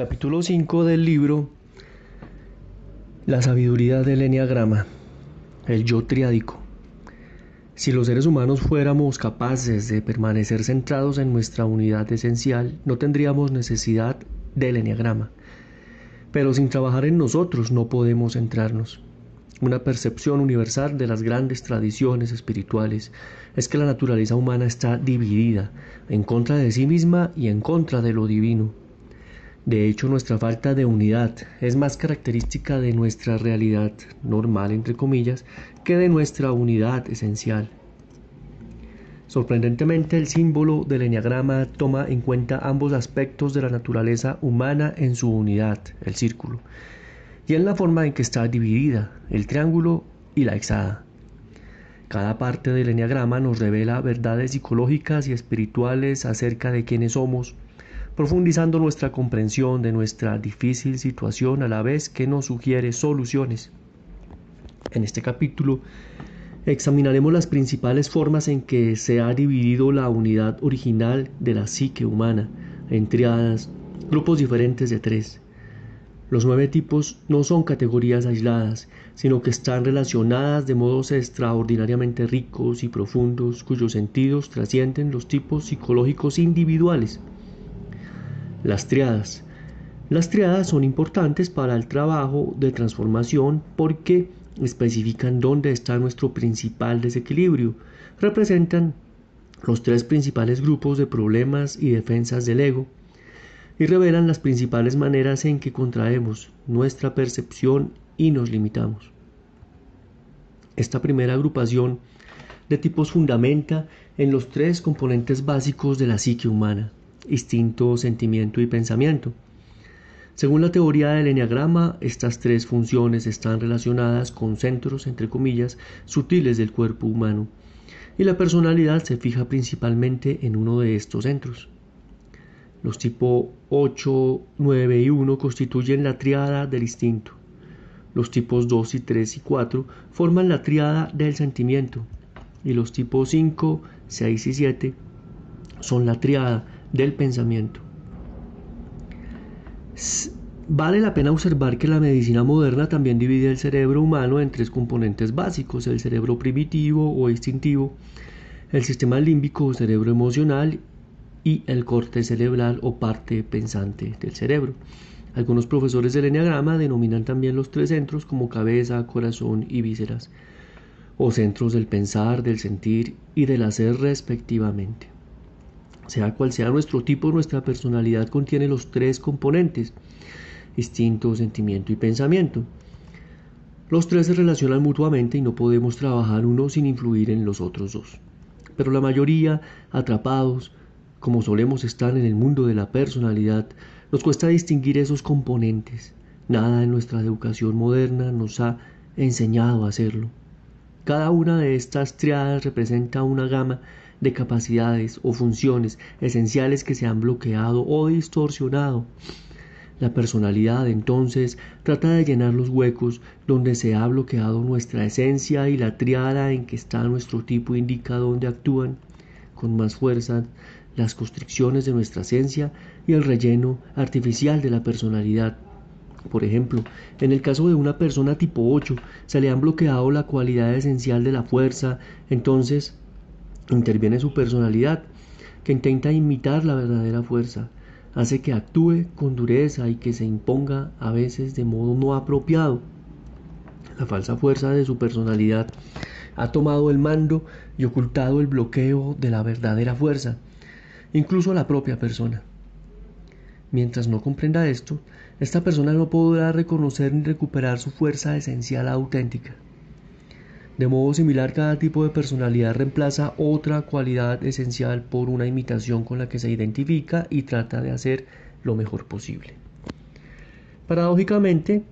capítulo 5 del libro La sabiduría del Enneagrama, el yo triádico. Si los seres humanos fuéramos capaces de permanecer centrados en nuestra unidad esencial, no tendríamos necesidad del Enneagrama. Pero sin trabajar en nosotros no podemos centrarnos. Una percepción universal de las grandes tradiciones espirituales es que la naturaleza humana está dividida en contra de sí misma y en contra de lo divino. De hecho, nuestra falta de unidad es más característica de nuestra realidad normal, entre comillas, que de nuestra unidad esencial. Sorprendentemente, el símbolo del enneagrama toma en cuenta ambos aspectos de la naturaleza humana en su unidad, el círculo, y en la forma en que está dividida, el triángulo y la hexada. Cada parte del enneagrama nos revela verdades psicológicas y espirituales acerca de quiénes somos, profundizando nuestra comprensión de nuestra difícil situación a la vez que nos sugiere soluciones. En este capítulo examinaremos las principales formas en que se ha dividido la unidad original de la psique humana en grupos diferentes de tres. Los nueve tipos no son categorías aisladas, sino que están relacionadas de modos extraordinariamente ricos y profundos cuyos sentidos trascienden los tipos psicológicos individuales. Las triadas. Las triadas son importantes para el trabajo de transformación porque especifican dónde está nuestro principal desequilibrio. Representan los tres principales grupos de problemas y defensas del ego y revelan las principales maneras en que contraemos nuestra percepción y nos limitamos. Esta primera agrupación de tipos fundamenta en los tres componentes básicos de la psique humana, instinto, sentimiento y pensamiento. Según la teoría del enneagrama, estas tres funciones están relacionadas con centros, entre comillas, sutiles del cuerpo humano, y la personalidad se fija principalmente en uno de estos centros. Los tipos 8, 9 y 1 constituyen la triada del instinto. Los tipos 2 y 3 y 4 forman la triada del sentimiento. Y los tipos 5, 6 y 7 son la triada del pensamiento. Vale la pena observar que la medicina moderna también divide el cerebro humano en tres componentes básicos, el cerebro primitivo o instintivo, el sistema límbico o cerebro emocional y el corte cerebral o parte pensante del cerebro. Algunos profesores del Enneagrama denominan también los tres centros como cabeza, corazón y vísceras, o centros del pensar, del sentir y del hacer respectivamente. Sea cual sea nuestro tipo, nuestra personalidad contiene los tres componentes, instinto, sentimiento y pensamiento. Los tres se relacionan mutuamente y no podemos trabajar uno sin influir en los otros dos. Pero la mayoría, atrapados, como solemos estar en el mundo de la personalidad, nos cuesta distinguir esos componentes. Nada en nuestra educación moderna nos ha enseñado a hacerlo. Cada una de estas triadas representa una gama de capacidades o funciones esenciales que se han bloqueado o distorsionado. La personalidad entonces trata de llenar los huecos donde se ha bloqueado nuestra esencia y la triada en que está nuestro tipo indica dónde actúan con más fuerza las constricciones de nuestra esencia y el relleno artificial de la personalidad. Por ejemplo, en el caso de una persona tipo 8, se le han bloqueado la cualidad esencial de la fuerza, entonces Interviene su personalidad, que intenta imitar la verdadera fuerza, hace que actúe con dureza y que se imponga a veces de modo no apropiado. La falsa fuerza de su personalidad ha tomado el mando y ocultado el bloqueo de la verdadera fuerza, incluso la propia persona. Mientras no comprenda esto, esta persona no podrá reconocer ni recuperar su fuerza esencial auténtica. De modo similar, cada tipo de personalidad reemplaza otra cualidad esencial por una imitación con la que se identifica y trata de hacer lo mejor posible. Paradójicamente,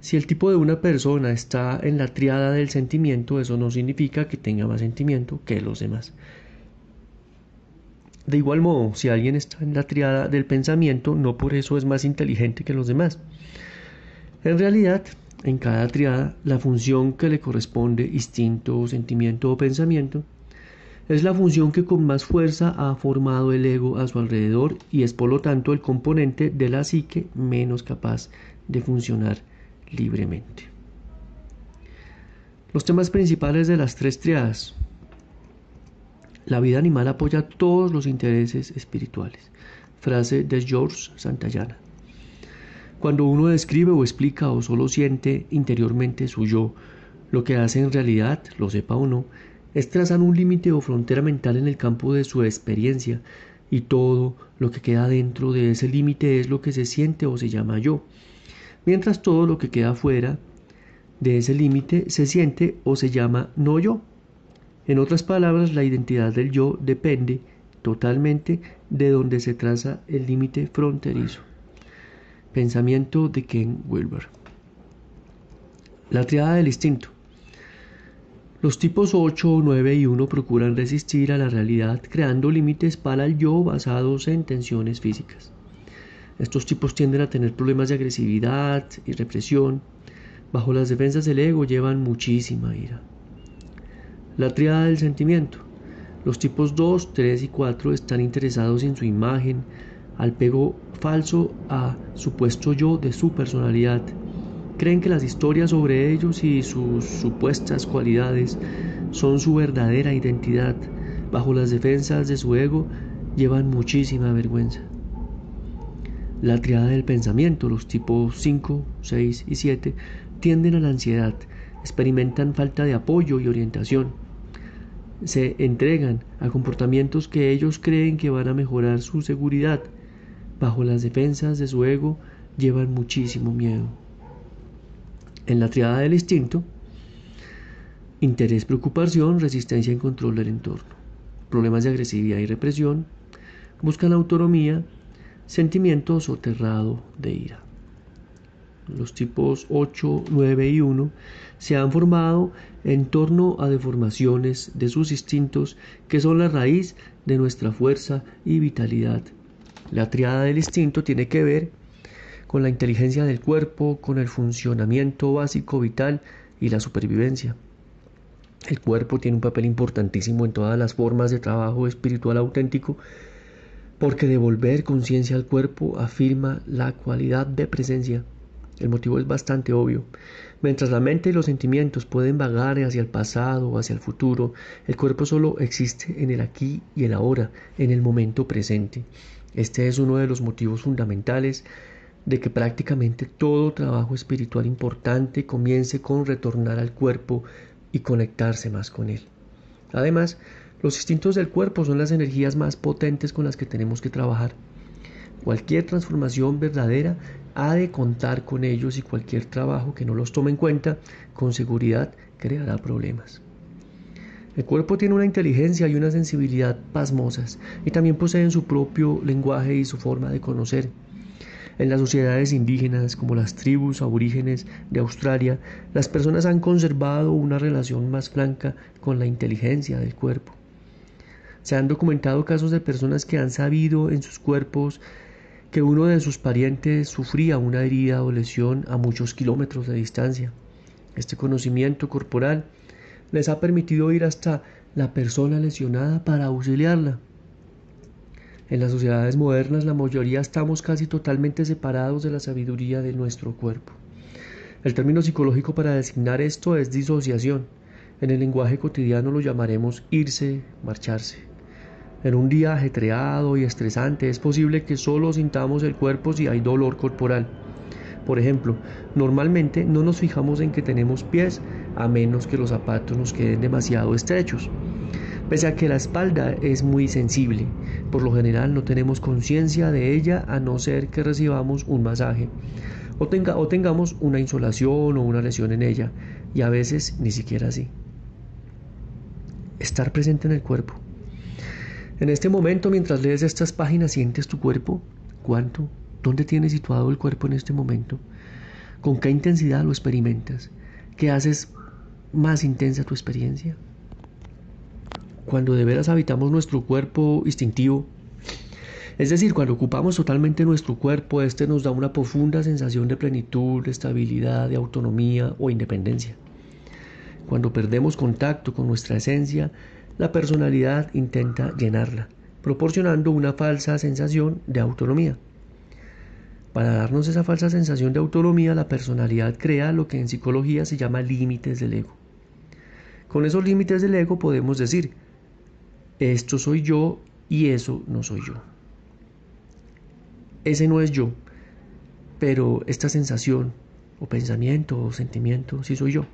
si el tipo de una persona está en la triada del sentimiento, eso no significa que tenga más sentimiento que los demás. De igual modo, si alguien está en la triada del pensamiento, no por eso es más inteligente que los demás. En realidad, en cada triada la función que le corresponde, instinto, sentimiento o pensamiento, Es la función que con más fuerza ha formado el ego a su alrededor y es por lo tanto el componente de la psique menos capaz de funcionar libremente. Los temas principales de las tres triadas. La vida animal apoya todos los intereses espirituales. Frase de George Santayana. Cuando uno describe o explica o solo siente interiormente su yo, lo que hace en realidad, lo sepa o no, es trazar un límite o frontera mental en el campo de su experiencia, y todo lo que queda dentro de ese límite es lo que se siente o se llama yo, mientras todo lo que queda fuera de ese límite se siente o se llama no yo. En otras palabras, la identidad del yo depende totalmente de donde se traza el límite fronterizo. Pensamiento de Ken Wilber. La triada del instinto. Los tipos 8, 9 y 1 procuran resistir a la realidad creando límites para el yo basados en tensiones físicas. Estos tipos tienden a tener problemas de agresividad y represión. Bajo las defensas del ego llevan muchísima ira. La triada del sentimiento. Los tipos 2, 3 y 4 están interesados en su imagen, al pego falso a supuesto yo de su personalidad. Creen que las historias sobre ellos y sus supuestas cualidades son su verdadera identidad. Bajo las defensas de su ego llevan muchísima vergüenza. La triada del pensamiento, los tipos 5, 6 y 7, tienden a la ansiedad, experimentan falta de apoyo y orientación. Se entregan a comportamientos que ellos creen que van a mejorar su seguridad bajo las defensas de su ego llevan muchísimo miedo. En la triada del instinto, interés, preocupación, resistencia y control del entorno, problemas de agresividad y represión, buscan autonomía, sentimiento soterrado de ira. Los tipos 8, 9 y 1 se han formado en torno a deformaciones de sus instintos que son la raíz de nuestra fuerza y vitalidad la triada del instinto tiene que ver con la inteligencia del cuerpo, con el funcionamiento básico vital y la supervivencia. El cuerpo tiene un papel importantísimo en todas las formas de trabajo espiritual auténtico porque devolver conciencia al cuerpo afirma la cualidad de presencia. El motivo es bastante obvio. Mientras la mente y los sentimientos pueden vagar hacia el pasado o hacia el futuro, el cuerpo solo existe en el aquí y el ahora, en el momento presente. Este es uno de los motivos fundamentales de que prácticamente todo trabajo espiritual importante comience con retornar al cuerpo y conectarse más con él. Además, los instintos del cuerpo son las energías más potentes con las que tenemos que trabajar. Cualquier transformación verdadera ha de contar con ellos y cualquier trabajo que no los tome en cuenta con seguridad creará problemas. El cuerpo tiene una inteligencia y una sensibilidad pasmosas y también poseen su propio lenguaje y su forma de conocer. En las sociedades indígenas como las tribus aborígenes de Australia, las personas han conservado una relación más franca con la inteligencia del cuerpo. Se han documentado casos de personas que han sabido en sus cuerpos que uno de sus parientes sufría una herida o lesión a muchos kilómetros de distancia. Este conocimiento corporal les ha permitido ir hasta la persona lesionada para auxiliarla. En las sociedades modernas la mayoría estamos casi totalmente separados de la sabiduría de nuestro cuerpo. El término psicológico para designar esto es disociación. En el lenguaje cotidiano lo llamaremos irse, marcharse. En un día ajetreado y estresante es posible que solo sintamos el cuerpo si hay dolor corporal. Por ejemplo, normalmente no nos fijamos en que tenemos pies a menos que los zapatos nos queden demasiado estrechos. Pese a que la espalda es muy sensible, por lo general no tenemos conciencia de ella a no ser que recibamos un masaje o, tenga, o tengamos una insolación o una lesión en ella, y a veces ni siquiera así. Estar presente en el cuerpo. En este momento, mientras lees estas páginas, sientes tu cuerpo. ¿Cuánto? ¿Dónde tienes situado el cuerpo en este momento? ¿Con qué intensidad lo experimentas? ¿Qué haces más intensa tu experiencia? Cuando de veras habitamos nuestro cuerpo instintivo, es decir, cuando ocupamos totalmente nuestro cuerpo, este nos da una profunda sensación de plenitud, de estabilidad, de autonomía o independencia. Cuando perdemos contacto con nuestra esencia, la personalidad intenta llenarla, proporcionando una falsa sensación de autonomía. Para darnos esa falsa sensación de autonomía, la personalidad crea lo que en psicología se llama límites del ego. Con esos límites del ego podemos decir, esto soy yo y eso no soy yo. Ese no es yo, pero esta sensación o pensamiento o sentimiento sí soy yo.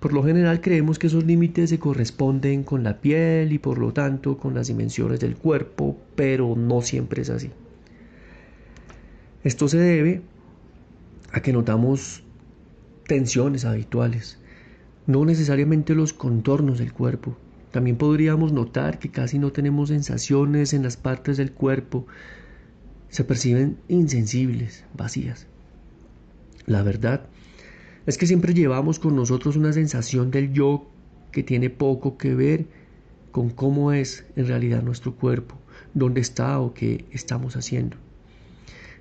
Por lo general creemos que esos límites se corresponden con la piel y por lo tanto con las dimensiones del cuerpo, pero no siempre es así. Esto se debe a que notamos tensiones habituales, no necesariamente los contornos del cuerpo. También podríamos notar que casi no tenemos sensaciones en las partes del cuerpo, se perciben insensibles, vacías. La verdad es que siempre llevamos con nosotros una sensación del yo que tiene poco que ver con cómo es en realidad nuestro cuerpo, dónde está o qué estamos haciendo.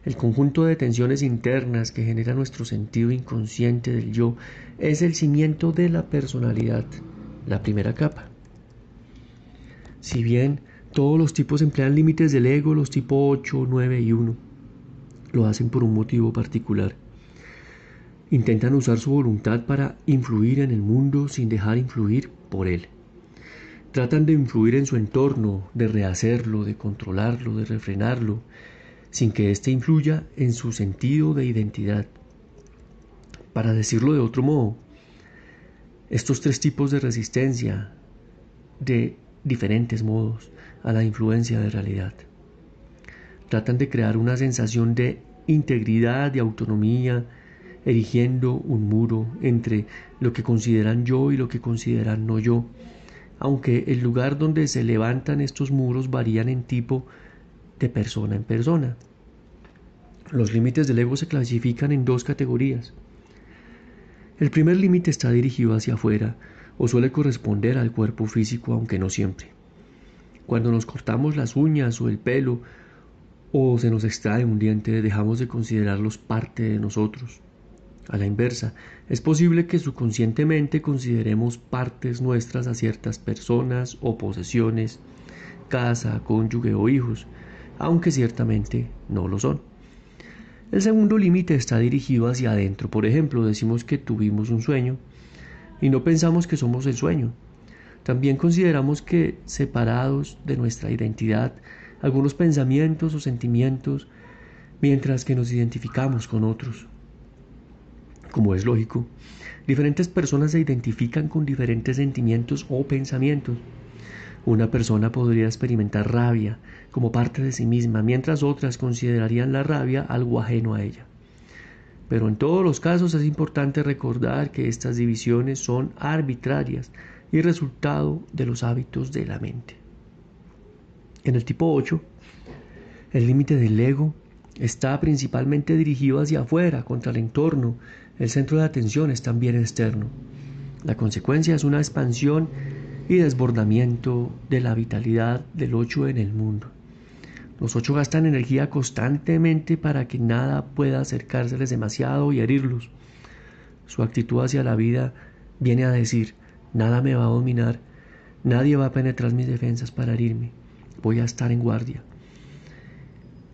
El conjunto de tensiones internas que genera nuestro sentido inconsciente del yo es el cimiento de la personalidad, la primera capa. Si bien todos los tipos emplean límites del ego, los tipos 8, 9 y 1 lo hacen por un motivo particular. Intentan usar su voluntad para influir en el mundo sin dejar influir por él. Tratan de influir en su entorno, de rehacerlo, de controlarlo, de refrenarlo, sin que éste influya en su sentido de identidad. Para decirlo de otro modo, estos tres tipos de resistencia, de diferentes modos, a la influencia de realidad. Tratan de crear una sensación de integridad, de autonomía, erigiendo un muro entre lo que consideran yo y lo que consideran no yo, aunque el lugar donde se levantan estos muros varían en tipo de persona en persona. Los límites del ego se clasifican en dos categorías. El primer límite está dirigido hacia afuera o suele corresponder al cuerpo físico, aunque no siempre. Cuando nos cortamos las uñas o el pelo o se nos extrae un diente, dejamos de considerarlos parte de nosotros. A la inversa, es posible que subconscientemente consideremos partes nuestras a ciertas personas o posesiones, casa, cónyuge o hijos, aunque ciertamente no lo son. El segundo límite está dirigido hacia adentro. Por ejemplo, decimos que tuvimos un sueño y no pensamos que somos el sueño. También consideramos que separados de nuestra identidad, algunos pensamientos o sentimientos, mientras que nos identificamos con otros. Como es lógico, diferentes personas se identifican con diferentes sentimientos o pensamientos. Una persona podría experimentar rabia como parte de sí misma, mientras otras considerarían la rabia algo ajeno a ella. Pero en todos los casos es importante recordar que estas divisiones son arbitrarias y resultado de los hábitos de la mente. En el tipo 8, el límite del ego está principalmente dirigido hacia afuera, contra el entorno. El centro de atención es también externo. La consecuencia es una expansión y desbordamiento de la vitalidad del ocho en el mundo. Los ocho gastan energía constantemente para que nada pueda acercárseles demasiado y herirlos. Su actitud hacia la vida viene a decir, nada me va a dominar, nadie va a penetrar mis defensas para herirme, voy a estar en guardia.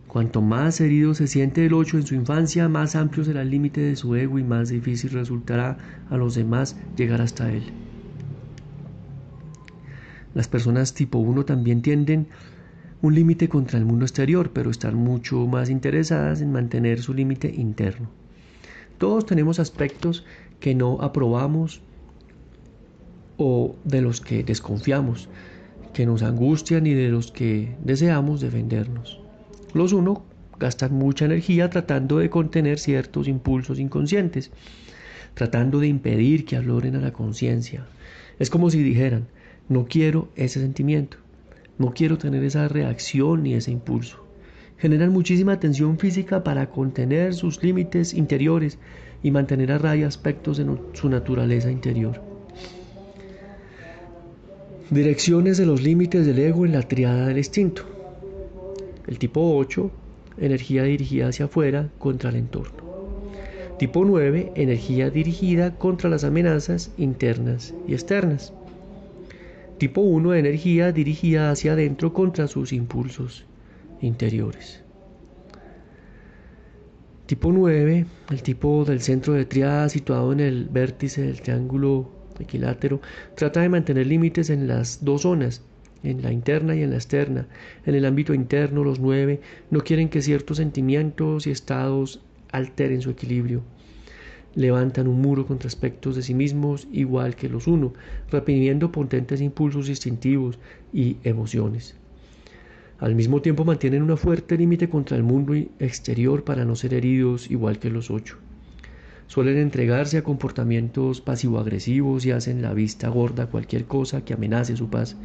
Cuanto más herido se siente el ocho en su infancia, más amplio será el límite de su ego y más difícil resultará a los demás llegar hasta él. Las personas tipo 1 también tienden un límite contra el mundo exterior, pero están mucho más interesadas en mantener su límite interno. Todos tenemos aspectos que no aprobamos o de los que desconfiamos, que nos angustian y de los que deseamos defendernos. Los uno gastan mucha energía tratando de contener ciertos impulsos inconscientes, tratando de impedir que afloren a la conciencia. Es como si dijeran, no quiero ese sentimiento, no quiero tener esa reacción ni ese impulso. Generan muchísima tensión física para contener sus límites interiores y mantener a raya aspectos de su naturaleza interior. Direcciones de los límites del ego en la triada del instinto. El tipo 8, energía dirigida hacia afuera contra el entorno. Tipo 9, energía dirigida contra las amenazas internas y externas. Tipo 1 de energía dirigida hacia adentro contra sus impulsos interiores. Tipo 9, el tipo del centro de triada situado en el vértice del triángulo equilátero, trata de mantener límites en las dos zonas, en la interna y en la externa. En el ámbito interno, los nueve no quieren que ciertos sentimientos y estados alteren su equilibrio. Levantan un muro contra aspectos de sí mismos igual que los uno, reprimiendo potentes impulsos instintivos y emociones. Al mismo tiempo mantienen un fuerte límite contra el mundo exterior para no ser heridos igual que los ocho. Suelen entregarse a comportamientos pasivo-agresivos y hacen la vista gorda a cualquier cosa que amenace su paz.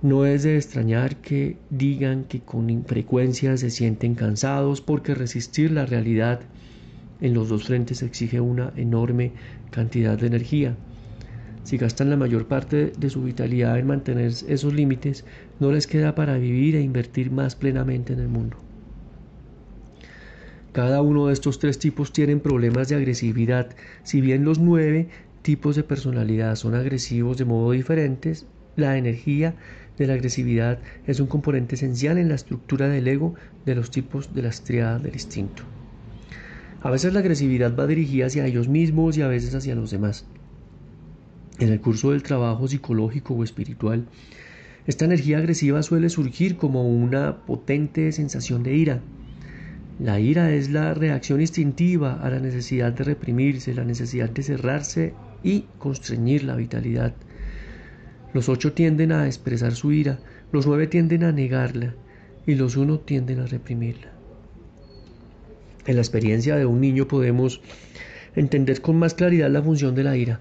No es de extrañar que digan que con frecuencia se sienten cansados porque resistir la realidad en los dos frentes exige una enorme cantidad de energía. Si gastan la mayor parte de su vitalidad en mantener esos límites, no les queda para vivir e invertir más plenamente en el mundo. Cada uno de estos tres tipos tienen problemas de agresividad. Si bien los nueve tipos de personalidad son agresivos de modo diferentes, la energía de la agresividad es un componente esencial en la estructura del ego de los tipos de las triadas del instinto. A veces la agresividad va dirigida hacia ellos mismos y a veces hacia los demás. En el curso del trabajo psicológico o espiritual, esta energía agresiva suele surgir como una potente sensación de ira. La ira es la reacción instintiva a la necesidad de reprimirse, la necesidad de cerrarse y constreñir la vitalidad. Los ocho tienden a expresar su ira, los nueve tienden a negarla y los uno tienden a reprimirla. En la experiencia de un niño podemos entender con más claridad la función de la ira.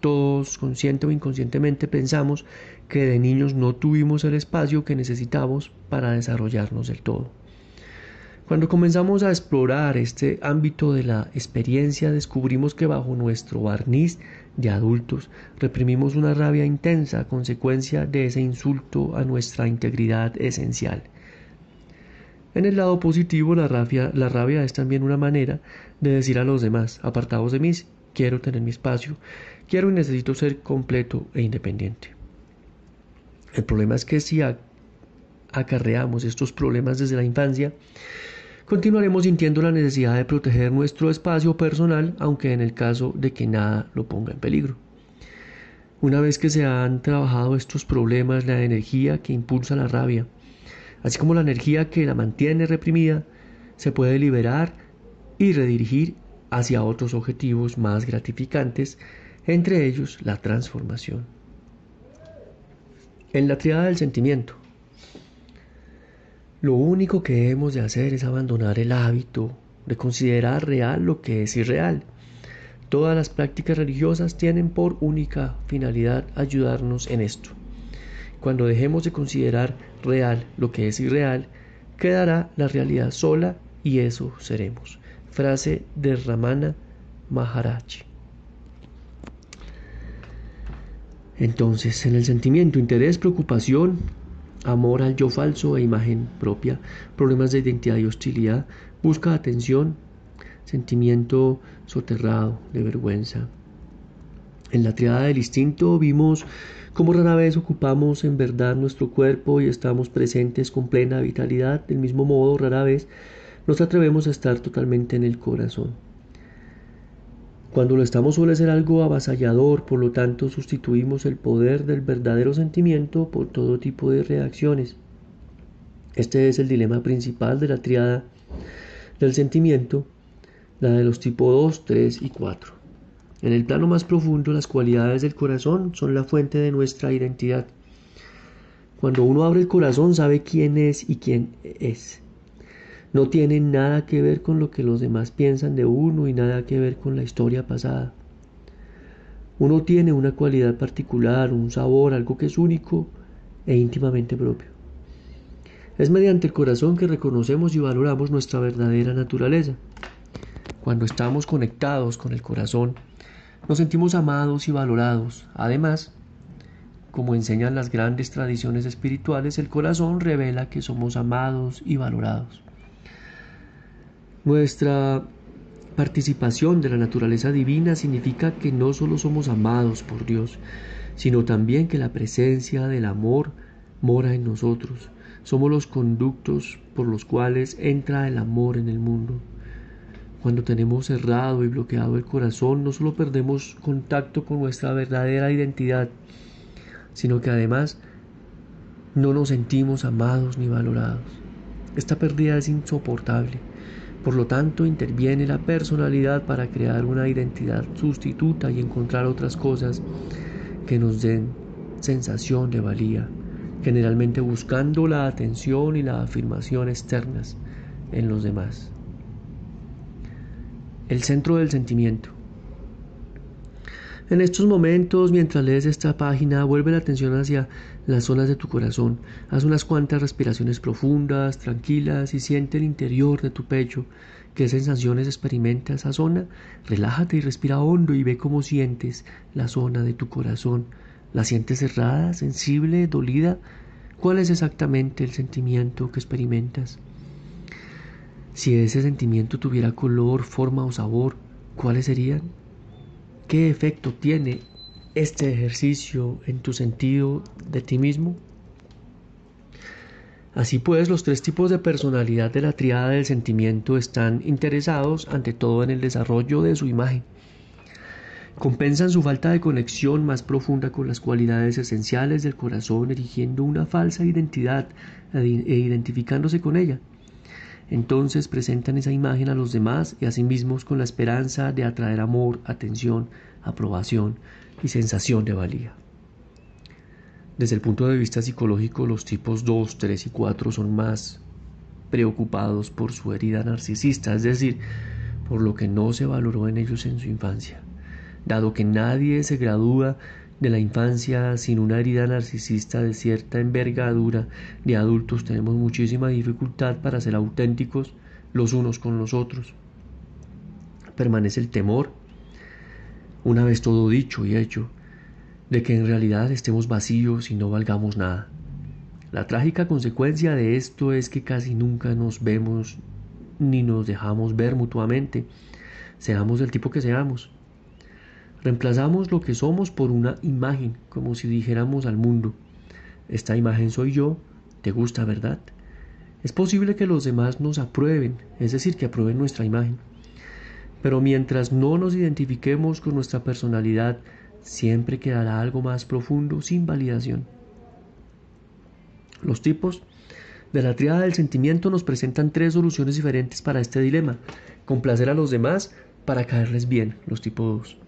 Todos, consciente o inconscientemente, pensamos que de niños no tuvimos el espacio que necesitamos para desarrollarnos del todo. Cuando comenzamos a explorar este ámbito de la experiencia, descubrimos que bajo nuestro barniz de adultos reprimimos una rabia intensa a consecuencia de ese insulto a nuestra integridad esencial. En el lado positivo, la rabia, la rabia es también una manera de decir a los demás, apartados de mí, quiero tener mi espacio, quiero y necesito ser completo e independiente. El problema es que si acarreamos estos problemas desde la infancia, continuaremos sintiendo la necesidad de proteger nuestro espacio personal, aunque en el caso de que nada lo ponga en peligro. Una vez que se han trabajado estos problemas, la energía que impulsa la rabia, así como la energía que la mantiene reprimida, se puede liberar y redirigir hacia otros objetivos más gratificantes, entre ellos la transformación. En la triada del sentimiento, lo único que hemos de hacer es abandonar el hábito de considerar real lo que es irreal. Todas las prácticas religiosas tienen por única finalidad ayudarnos en esto. Cuando dejemos de considerar real lo que es irreal, quedará la realidad sola y eso seremos. Frase de Ramana Maharaj. Entonces, en el sentimiento, interés, preocupación, amor al yo falso e imagen propia, problemas de identidad y hostilidad, busca atención, sentimiento soterrado de vergüenza. En la triada del instinto vimos cómo rara vez ocupamos en verdad nuestro cuerpo y estamos presentes con plena vitalidad, del mismo modo rara vez nos atrevemos a estar totalmente en el corazón. Cuando lo estamos suele ser algo avasallador, por lo tanto sustituimos el poder del verdadero sentimiento por todo tipo de reacciones. Este es el dilema principal de la triada del sentimiento, la de los tipos 2, 3 y 4. En el plano más profundo, las cualidades del corazón son la fuente de nuestra identidad. Cuando uno abre el corazón sabe quién es y quién es. No tiene nada que ver con lo que los demás piensan de uno y nada que ver con la historia pasada. Uno tiene una cualidad particular, un sabor, algo que es único e íntimamente propio. Es mediante el corazón que reconocemos y valoramos nuestra verdadera naturaleza. Cuando estamos conectados con el corazón, nos sentimos amados y valorados. Además, como enseñan las grandes tradiciones espirituales, el corazón revela que somos amados y valorados. Nuestra participación de la naturaleza divina significa que no solo somos amados por Dios, sino también que la presencia del amor mora en nosotros. Somos los conductos por los cuales entra el amor en el mundo. Cuando tenemos cerrado y bloqueado el corazón, no solo perdemos contacto con nuestra verdadera identidad, sino que además no nos sentimos amados ni valorados. Esta pérdida es insoportable. Por lo tanto, interviene la personalidad para crear una identidad sustituta y encontrar otras cosas que nos den sensación de valía, generalmente buscando la atención y la afirmación externas en los demás. El centro del sentimiento. En estos momentos, mientras lees esta página, vuelve la atención hacia las zonas de tu corazón. Haz unas cuantas respiraciones profundas, tranquilas y siente el interior de tu pecho. ¿Qué sensaciones experimenta esa zona? Relájate y respira hondo y ve cómo sientes la zona de tu corazón. ¿La sientes cerrada, sensible, dolida? ¿Cuál es exactamente el sentimiento que experimentas? Si ese sentimiento tuviera color, forma o sabor, ¿cuáles serían? ¿Qué efecto tiene este ejercicio en tu sentido de ti mismo? Así pues, los tres tipos de personalidad de la triada del sentimiento están interesados ante todo en el desarrollo de su imagen. Compensan su falta de conexión más profunda con las cualidades esenciales del corazón, erigiendo una falsa identidad e identificándose con ella. Entonces presentan esa imagen a los demás y a sí mismos con la esperanza de atraer amor, atención, aprobación y sensación de valía. Desde el punto de vista psicológico, los tipos 2, 3 y 4 son más preocupados por su herida narcisista, es decir, por lo que no se valoró en ellos en su infancia. Dado que nadie se gradúa de la infancia sin una herida narcisista de cierta envergadura de adultos tenemos muchísima dificultad para ser auténticos los unos con los otros. Permanece el temor, una vez todo dicho y hecho, de que en realidad estemos vacíos y no valgamos nada. La trágica consecuencia de esto es que casi nunca nos vemos ni nos dejamos ver mutuamente, seamos del tipo que seamos. Reemplazamos lo que somos por una imagen, como si dijéramos al mundo, esta imagen soy yo, ¿te gusta, verdad? Es posible que los demás nos aprueben, es decir, que aprueben nuestra imagen. Pero mientras no nos identifiquemos con nuestra personalidad, siempre quedará algo más profundo sin validación. Los tipos de la triada del sentimiento nos presentan tres soluciones diferentes para este dilema. Complacer a los demás para caerles bien, los tipos 2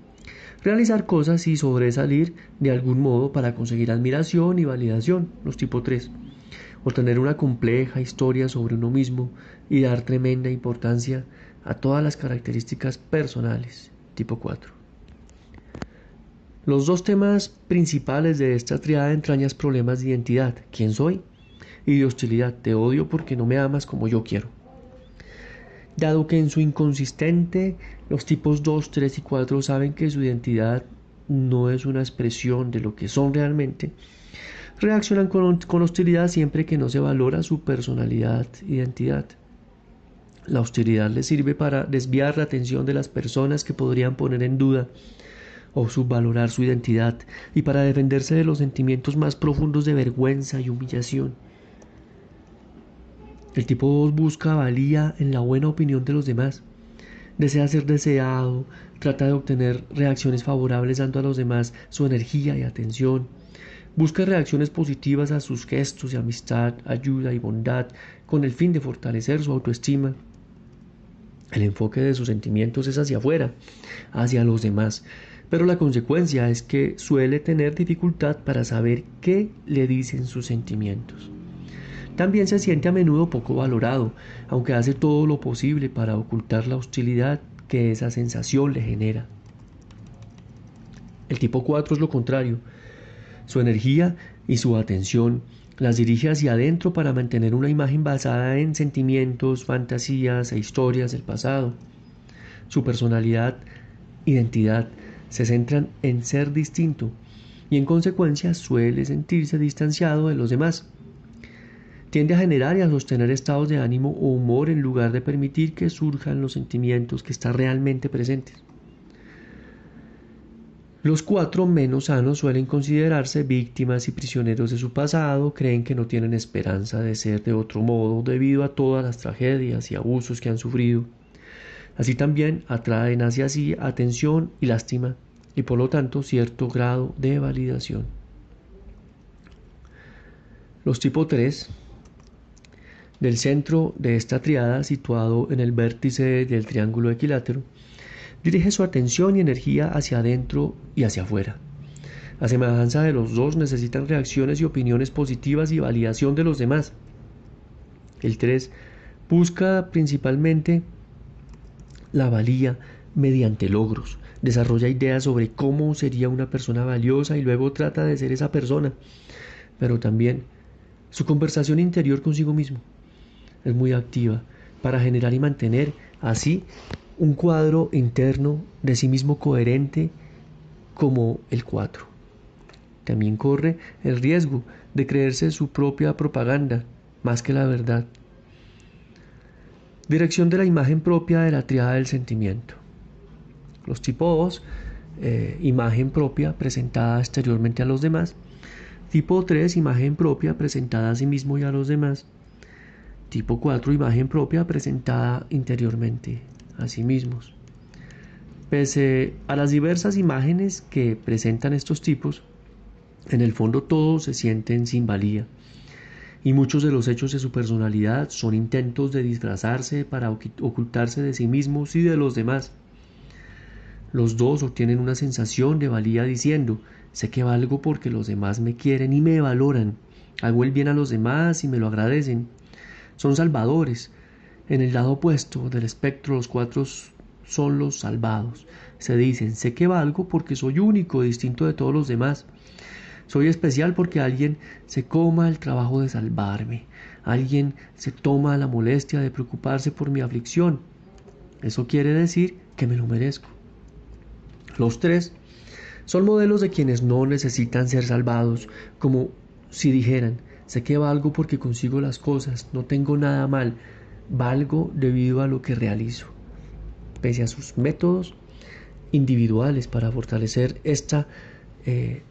realizar cosas y sobresalir de algún modo para conseguir admiración y validación, los tipo 3, o tener una compleja historia sobre uno mismo y dar tremenda importancia a todas las características personales, tipo 4. Los dos temas principales de esta triada entrañas problemas de identidad, quién soy, y de hostilidad, te odio porque no me amas como yo quiero dado que en su inconsistente los tipos 2, 3 y 4 saben que su identidad no es una expresión de lo que son realmente, reaccionan con, hostilidad siempre que no se valora su personalidad, identidad. La hostilidad les sirve para desviar la atención de las personas que podrían poner en duda o subvalorar su identidad y para defenderse de los sentimientos más profundos de vergüenza y humillación. El tipo 2 busca valía en la buena opinión de los demás. Desea ser deseado, trata de obtener reacciones favorables dando a los demás su energía y atención. Busca reacciones positivas a sus gestos de amistad, ayuda y bondad con el fin de fortalecer su autoestima. El enfoque de sus sentimientos es hacia afuera, hacia los demás, pero la consecuencia es que suele tener dificultad para saber qué le dicen sus sentimientos. También se siente a menudo poco valorado, aunque hace todo lo posible para ocultar la hostilidad que esa sensación le genera. El tipo 4 es lo contrario. Su energía y su atención las dirige hacia adentro para mantener una imagen basada en sentimientos, fantasías e historias del pasado. Su personalidad, identidad, se centran en ser distinto y en consecuencia suele sentirse distanciado de los demás tiende a generar y a sostener estados de ánimo o humor en lugar de permitir que surjan los sentimientos que están realmente presentes. Los cuatro menos sanos suelen considerarse víctimas y prisioneros de su pasado, creen que no tienen esperanza de ser de otro modo debido a todas las tragedias y abusos que han sufrido. Así también atraen hacia sí atención y lástima y por lo tanto cierto grado de validación. Los tipo 3 del centro de esta triada situado en el vértice del triángulo equilátero dirige su atención y energía hacia adentro y hacia afuera. A semejanza de los dos necesitan reacciones y opiniones positivas y validación de los demás. El 3 busca principalmente la valía mediante logros. Desarrolla ideas sobre cómo sería una persona valiosa y luego trata de ser esa persona. Pero también su conversación interior consigo mismo es muy activa para generar y mantener así un cuadro interno de sí mismo coherente como el 4. También corre el riesgo de creerse su propia propaganda más que la verdad Dirección de la imagen propia de la triada del sentimiento. Los tipos eh, imagen propia presentada exteriormente a los demás. Tipo 3, imagen propia presentada a sí mismo y a los demás. Tipo 4, imagen propia presentada interiormente a sí mismos. Pese a las diversas imágenes que presentan estos tipos, en el fondo todos se sienten sin valía y muchos de los hechos de su personalidad son intentos de disfrazarse para ocultarse de sí mismos y de los demás. Los dos obtienen una sensación de valía diciendo, sé que valgo porque los demás me quieren y me valoran, hago el bien a los demás y me lo agradecen. Son salvadores. En el lado opuesto del espectro los cuatro son los salvados. Se dicen, sé que valgo porque soy único, distinto de todos los demás. Soy especial porque alguien se coma el trabajo de salvarme. Alguien se toma la molestia de preocuparse por mi aflicción. Eso quiere decir que me lo merezco. Los tres son modelos de quienes no necesitan ser salvados, como si dijeran, sé que valgo porque consigo las cosas, no tengo nada mal, valgo debido a lo que realizo. Pese a sus métodos individuales para fortalecer esta eh,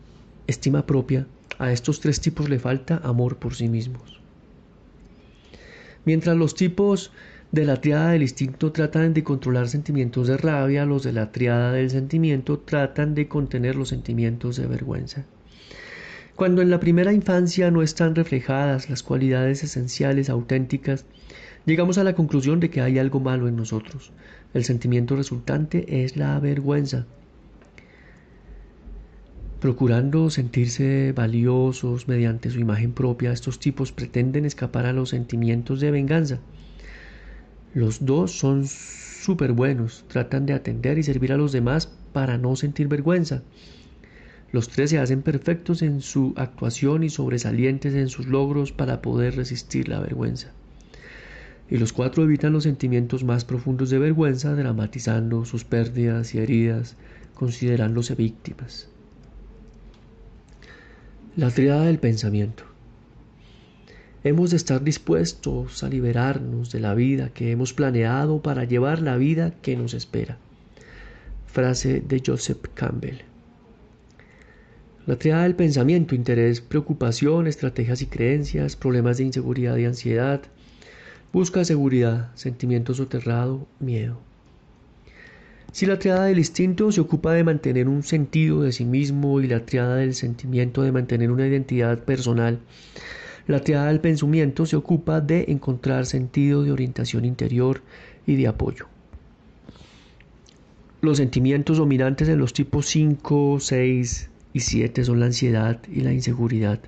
estima propia, a estos tres tipos le falta amor por sí mismos. Mientras los tipos de la triada del instinto tratan de controlar sentimientos de rabia, los de la triada del sentimiento tratan de contener los sentimientos de vergüenza. Cuando en la primera infancia no están reflejadas las cualidades esenciales auténticas, llegamos a la conclusión de que hay algo malo en nosotros. El sentimiento resultante es la vergüenza. Procurando sentirse valiosos mediante su imagen propia, estos tipos pretenden escapar a los sentimientos de venganza. Los dos son súper buenos, tratan de atender y servir a los demás para no sentir vergüenza. Los tres se hacen perfectos en su actuación y sobresalientes en sus logros para poder resistir la vergüenza. Y los cuatro evitan los sentimientos más profundos de vergüenza, dramatizando sus pérdidas y heridas, considerándose víctimas. La triada del pensamiento. Hemos de estar dispuestos a liberarnos de la vida que hemos planeado para llevar la vida que nos espera. Frase de Joseph Campbell. La triada del pensamiento, interés, preocupación, estrategias y creencias, problemas de inseguridad y ansiedad, busca seguridad, sentimiento soterrado, miedo. Si la triada del instinto se ocupa de mantener un sentido de sí mismo y la triada del sentimiento de mantener una identidad personal, la triada del pensamiento se ocupa de encontrar sentido de orientación interior y de apoyo. Los sentimientos dominantes en los tipos 5, 6 y 7 son la ansiedad y la inseguridad.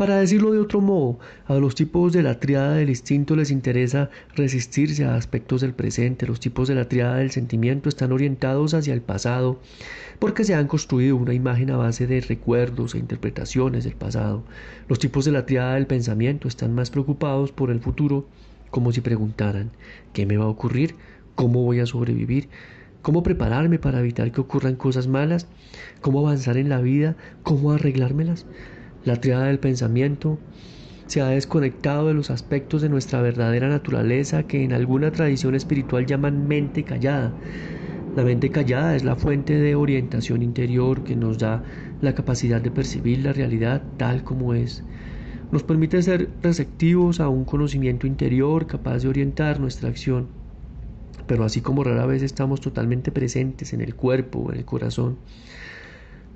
Para decirlo de otro modo, a los tipos de la triada del instinto les interesa resistirse a aspectos del presente, los tipos de la triada del sentimiento están orientados hacia el pasado porque se han construido una imagen a base de recuerdos e interpretaciones del pasado. Los tipos de la triada del pensamiento están más preocupados por el futuro, como si preguntaran ¿qué me va a ocurrir? ¿Cómo voy a sobrevivir? ¿Cómo prepararme para evitar que ocurran cosas malas? ¿Cómo avanzar en la vida? ¿Cómo arreglármelas? La triada del pensamiento se ha desconectado de los aspectos de nuestra verdadera naturaleza que en alguna tradición espiritual llaman mente callada. La mente callada es la fuente de orientación interior que nos da la capacidad de percibir la realidad tal como es. Nos permite ser receptivos a un conocimiento interior capaz de orientar nuestra acción. Pero así como rara vez estamos totalmente presentes en el cuerpo o en el corazón,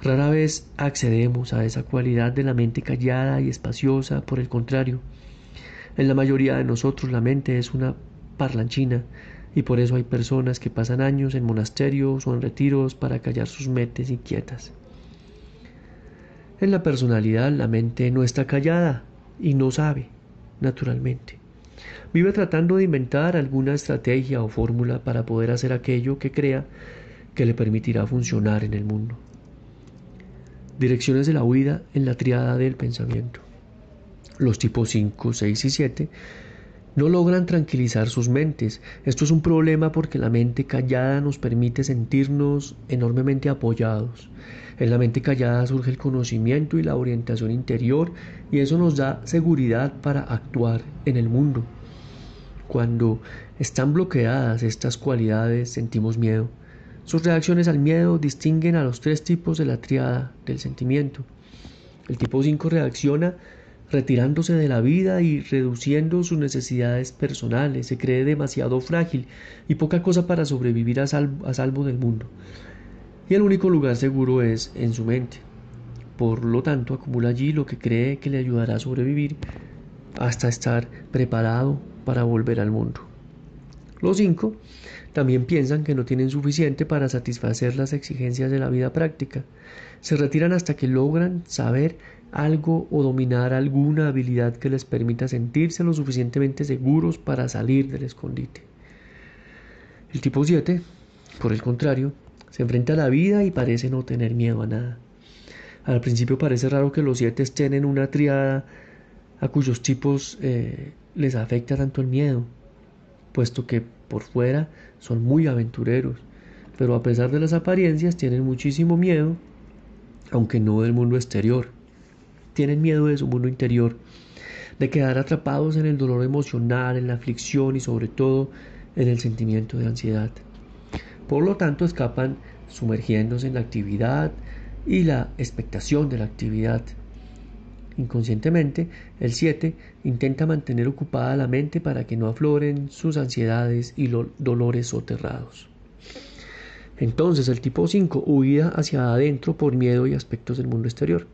rara vez accedemos a esa cualidad de la mente callada y espaciosa. Por el contrario, en la mayoría de nosotros la mente es una parlanchina y por eso hay personas que pasan años en monasterios o en retiros para callar sus mentes inquietas. En la personalidad la mente no está callada y no sabe, naturalmente. Vive tratando de inventar alguna estrategia o fórmula para poder hacer aquello que crea que le permitirá funcionar en el mundo. Direcciones de la huida en la triada del pensamiento. Los tipos 5, 6 y 7 no logran tranquilizar sus mentes. Esto es un problema porque la mente callada nos permite sentirnos enormemente apoyados. En la mente callada surge el conocimiento y la orientación interior y eso nos da seguridad para actuar en el mundo. Cuando están bloqueadas estas cualidades sentimos miedo. Sus reacciones al miedo distinguen a los tres tipos de la triada del sentimiento. El tipo 5 reacciona retirándose de la vida y reduciendo sus necesidades personales, se cree demasiado frágil y poca cosa para sobrevivir a salvo, del mundo. Y el único lugar seguro es en su mente. Por lo tanto, acumula allí lo que cree que le ayudará a sobrevivir hasta estar preparado para volver al mundo. Los cinco también piensan que no tienen suficiente para satisfacer las exigencias de la vida práctica. Se retiran hasta que logran saber algo o dominar alguna habilidad que les permita sentirse lo suficientemente seguros para salir del escondite. El tipo 7, por el contrario, se enfrenta a la vida y parece no tener miedo a nada. Al principio parece raro que los 7 estén en una triada a cuyos tipos eh, les afecta tanto el miedo, puesto que por fuera son muy aventureros, pero a pesar de las apariencias tienen muchísimo miedo, aunque no del mundo exterior tienen miedo de su mundo interior, de quedar atrapados en el dolor emocional, en la aflicción y sobre todo en el sentimiento de ansiedad. Por lo tanto, escapan sumergiéndose en la actividad y la expectación de la actividad. Inconscientemente, el 7 intenta mantener ocupada la mente para que no afloren sus ansiedades y dolores soterrados. Entonces, el tipo 5 huida hacia adentro por miedo y aspectos del mundo exterior.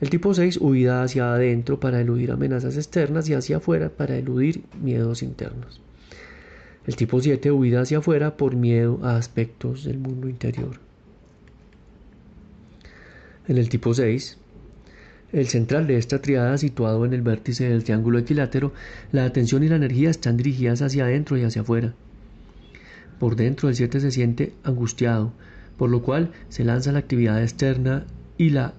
El tipo 6, huida hacia adentro para eludir amenazas externas y hacia afuera para eludir miedos internos. El tipo 7, huida hacia afuera por miedo a aspectos del mundo interior. En el tipo 6, el central de esta triada, situado en el vértice del triángulo equilátero, la atención y la energía están dirigidas hacia adentro y hacia afuera. Por dentro el 7 se siente angustiado, por lo cual se lanza la actividad externa y la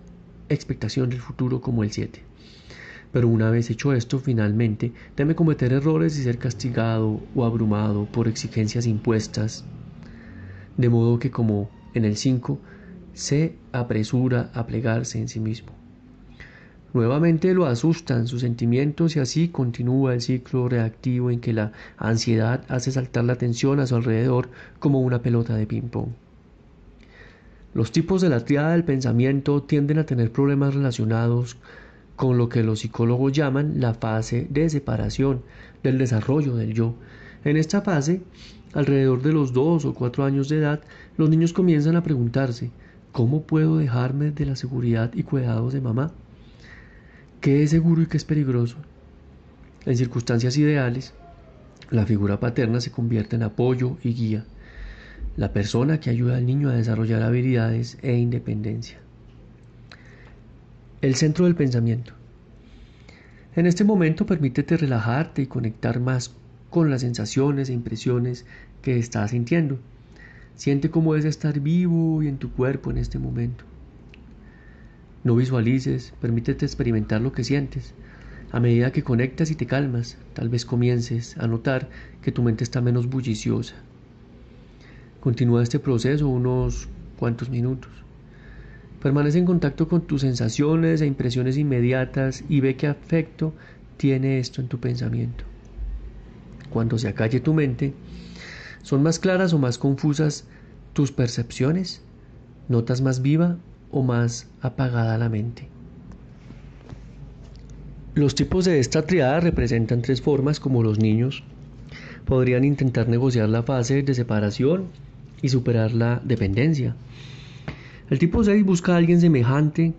expectación del futuro como el 7. Pero una vez hecho esto, finalmente teme cometer errores y ser castigado o abrumado por exigencias impuestas, de modo que como en el 5, se apresura a plegarse en sí mismo. Nuevamente lo asustan sus sentimientos y así continúa el ciclo reactivo en que la ansiedad hace saltar la tensión a su alrededor como una pelota de ping-pong. Los tipos de la triada del pensamiento tienden a tener problemas relacionados con lo que los psicólogos llaman la fase de separación del desarrollo del yo. En esta fase, alrededor de los dos o cuatro años de edad, los niños comienzan a preguntarse ¿cómo puedo dejarme de la seguridad y cuidados de mamá? ¿Qué es seguro y qué es peligroso? En circunstancias ideales, la figura paterna se convierte en apoyo y guía la persona que ayuda al niño a desarrollar habilidades e independencia. El centro del pensamiento. En este momento permítete relajarte y conectar más con las sensaciones e impresiones que estás sintiendo. Siente cómo es estar vivo y en tu cuerpo en este momento. No visualices, permítete experimentar lo que sientes. A medida que conectas y te calmas, tal vez comiences a notar que tu mente está menos bulliciosa, Continúa este proceso unos cuantos minutos. Permanece en contacto con tus sensaciones e impresiones inmediatas y ve qué afecto tiene esto en tu pensamiento. Cuando se acalle tu mente, son más claras o más confusas tus percepciones? ¿Notas más viva o más apagada la mente? Los tipos de esta triada representan tres formas como los niños podrían intentar negociar la fase de separación y superar la dependencia. El tipo 6 busca a alguien semejante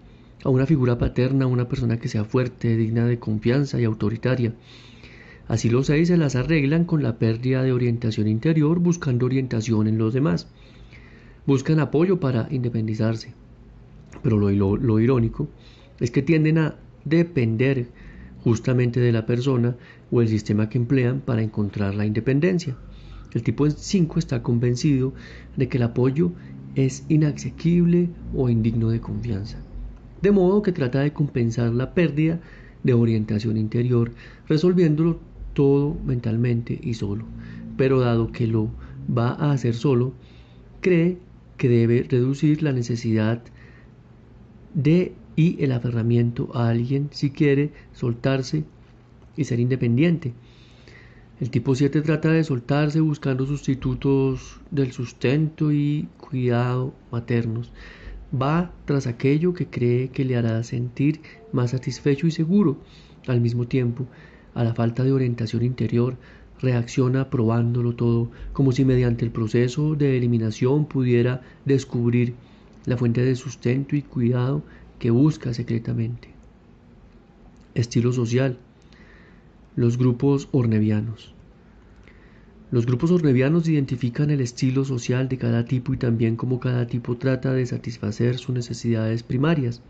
a una figura paterna, una persona que sea fuerte, digna de confianza y autoritaria. Así los seis se las arreglan con la pérdida de orientación interior buscando orientación en los demás. Buscan apoyo para independizarse. Pero lo, irónico es que tienden a depender justamente de la persona o el sistema que emplean para encontrar la independencia. El tipo 5 está convencido de que el apoyo es inasequible o indigno de confianza. De modo que trata de compensar la pérdida de orientación interior, resolviéndolo todo mentalmente y solo. Pero dado que lo va a hacer solo, cree que debe reducir la necesidad de y el aferramiento a alguien si quiere soltarse y ser independiente. El tipo 7 trata de soltarse buscando sustitutos del sustento y cuidado maternos. Va tras aquello que cree que le hará sentir más satisfecho y seguro. Al mismo tiempo, a la falta de orientación interior, reacciona probándolo todo, como si mediante el proceso de eliminación pudiera descubrir la fuente de sustento y cuidado que busca secretamente. Estilo social. Los grupos ornevianos. Los grupos ornevianos identifican el estilo social de cada tipo y también cómo cada tipo trata de satisfacer sus necesidades primarias.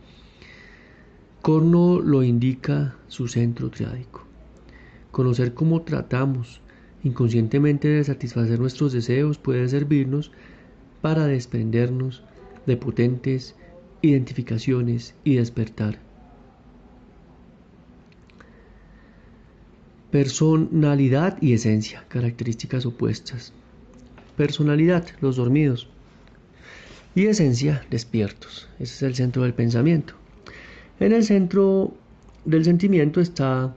Corno lo indica su centro triádico. Conocer cómo tratamos inconscientemente de satisfacer nuestros deseos puede servirnos para desprendernos de potentes identificaciones y despertar. Personalidad y esencia, características opuestas. Personalidad, los dormidos. Y esencia, despiertos. Ese es el centro del pensamiento. En el centro del sentimiento está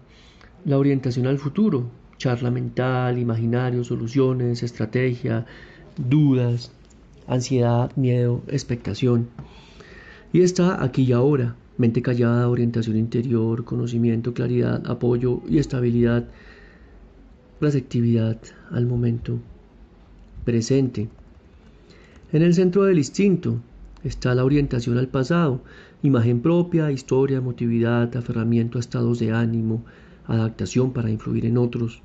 la orientación al futuro, charla mental, imaginario, soluciones, estrategia, dudas, ansiedad, miedo, expectación. Y está aquí y ahora, mente callada, orientación interior, conocimiento, claridad, apoyo y estabilidad, receptividad al momento presente. En el centro del instinto está la orientación al pasado, imagen propia, historia, emotividad, aferramiento a estados de ánimo, adaptación para influir en otros.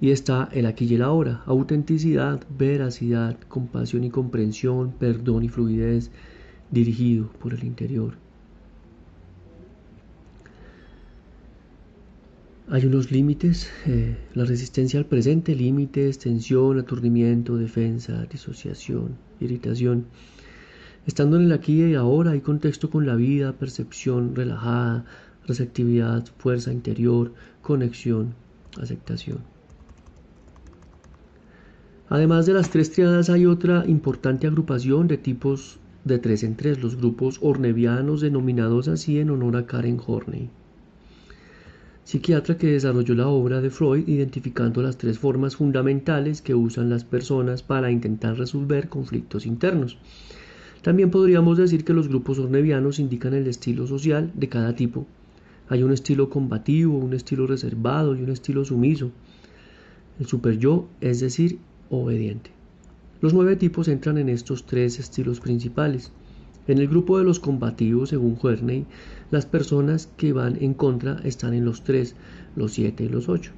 Y está el aquí y el ahora, autenticidad, veracidad, compasión y comprensión, perdón y fluidez, dirigido por el interior. Hay unos límites, eh, la resistencia al presente, límites, tensión, aturdimiento, defensa, disociación, irritación. Estando en el aquí y ahora hay contexto con la vida, percepción relajada, receptividad, fuerza interior, conexión, aceptación. Además de las tres triadas hay otra importante agrupación de tipos de tres en tres, los grupos ornevianos denominados así en honor a Karen Horney, psiquiatra que desarrolló la obra de Freud identificando las tres formas fundamentales que usan las personas para intentar resolver conflictos internos. También podríamos decir que los grupos ornevianos indican el estilo social de cada tipo. Hay un estilo combativo, un estilo reservado y un estilo sumiso. El super yo, es decir, obediente. Los nueve tipos entran en estos tres estilos principales. En el grupo de los combativos, según Huerney, las personas que van en contra están en los tres, los siete y los ocho.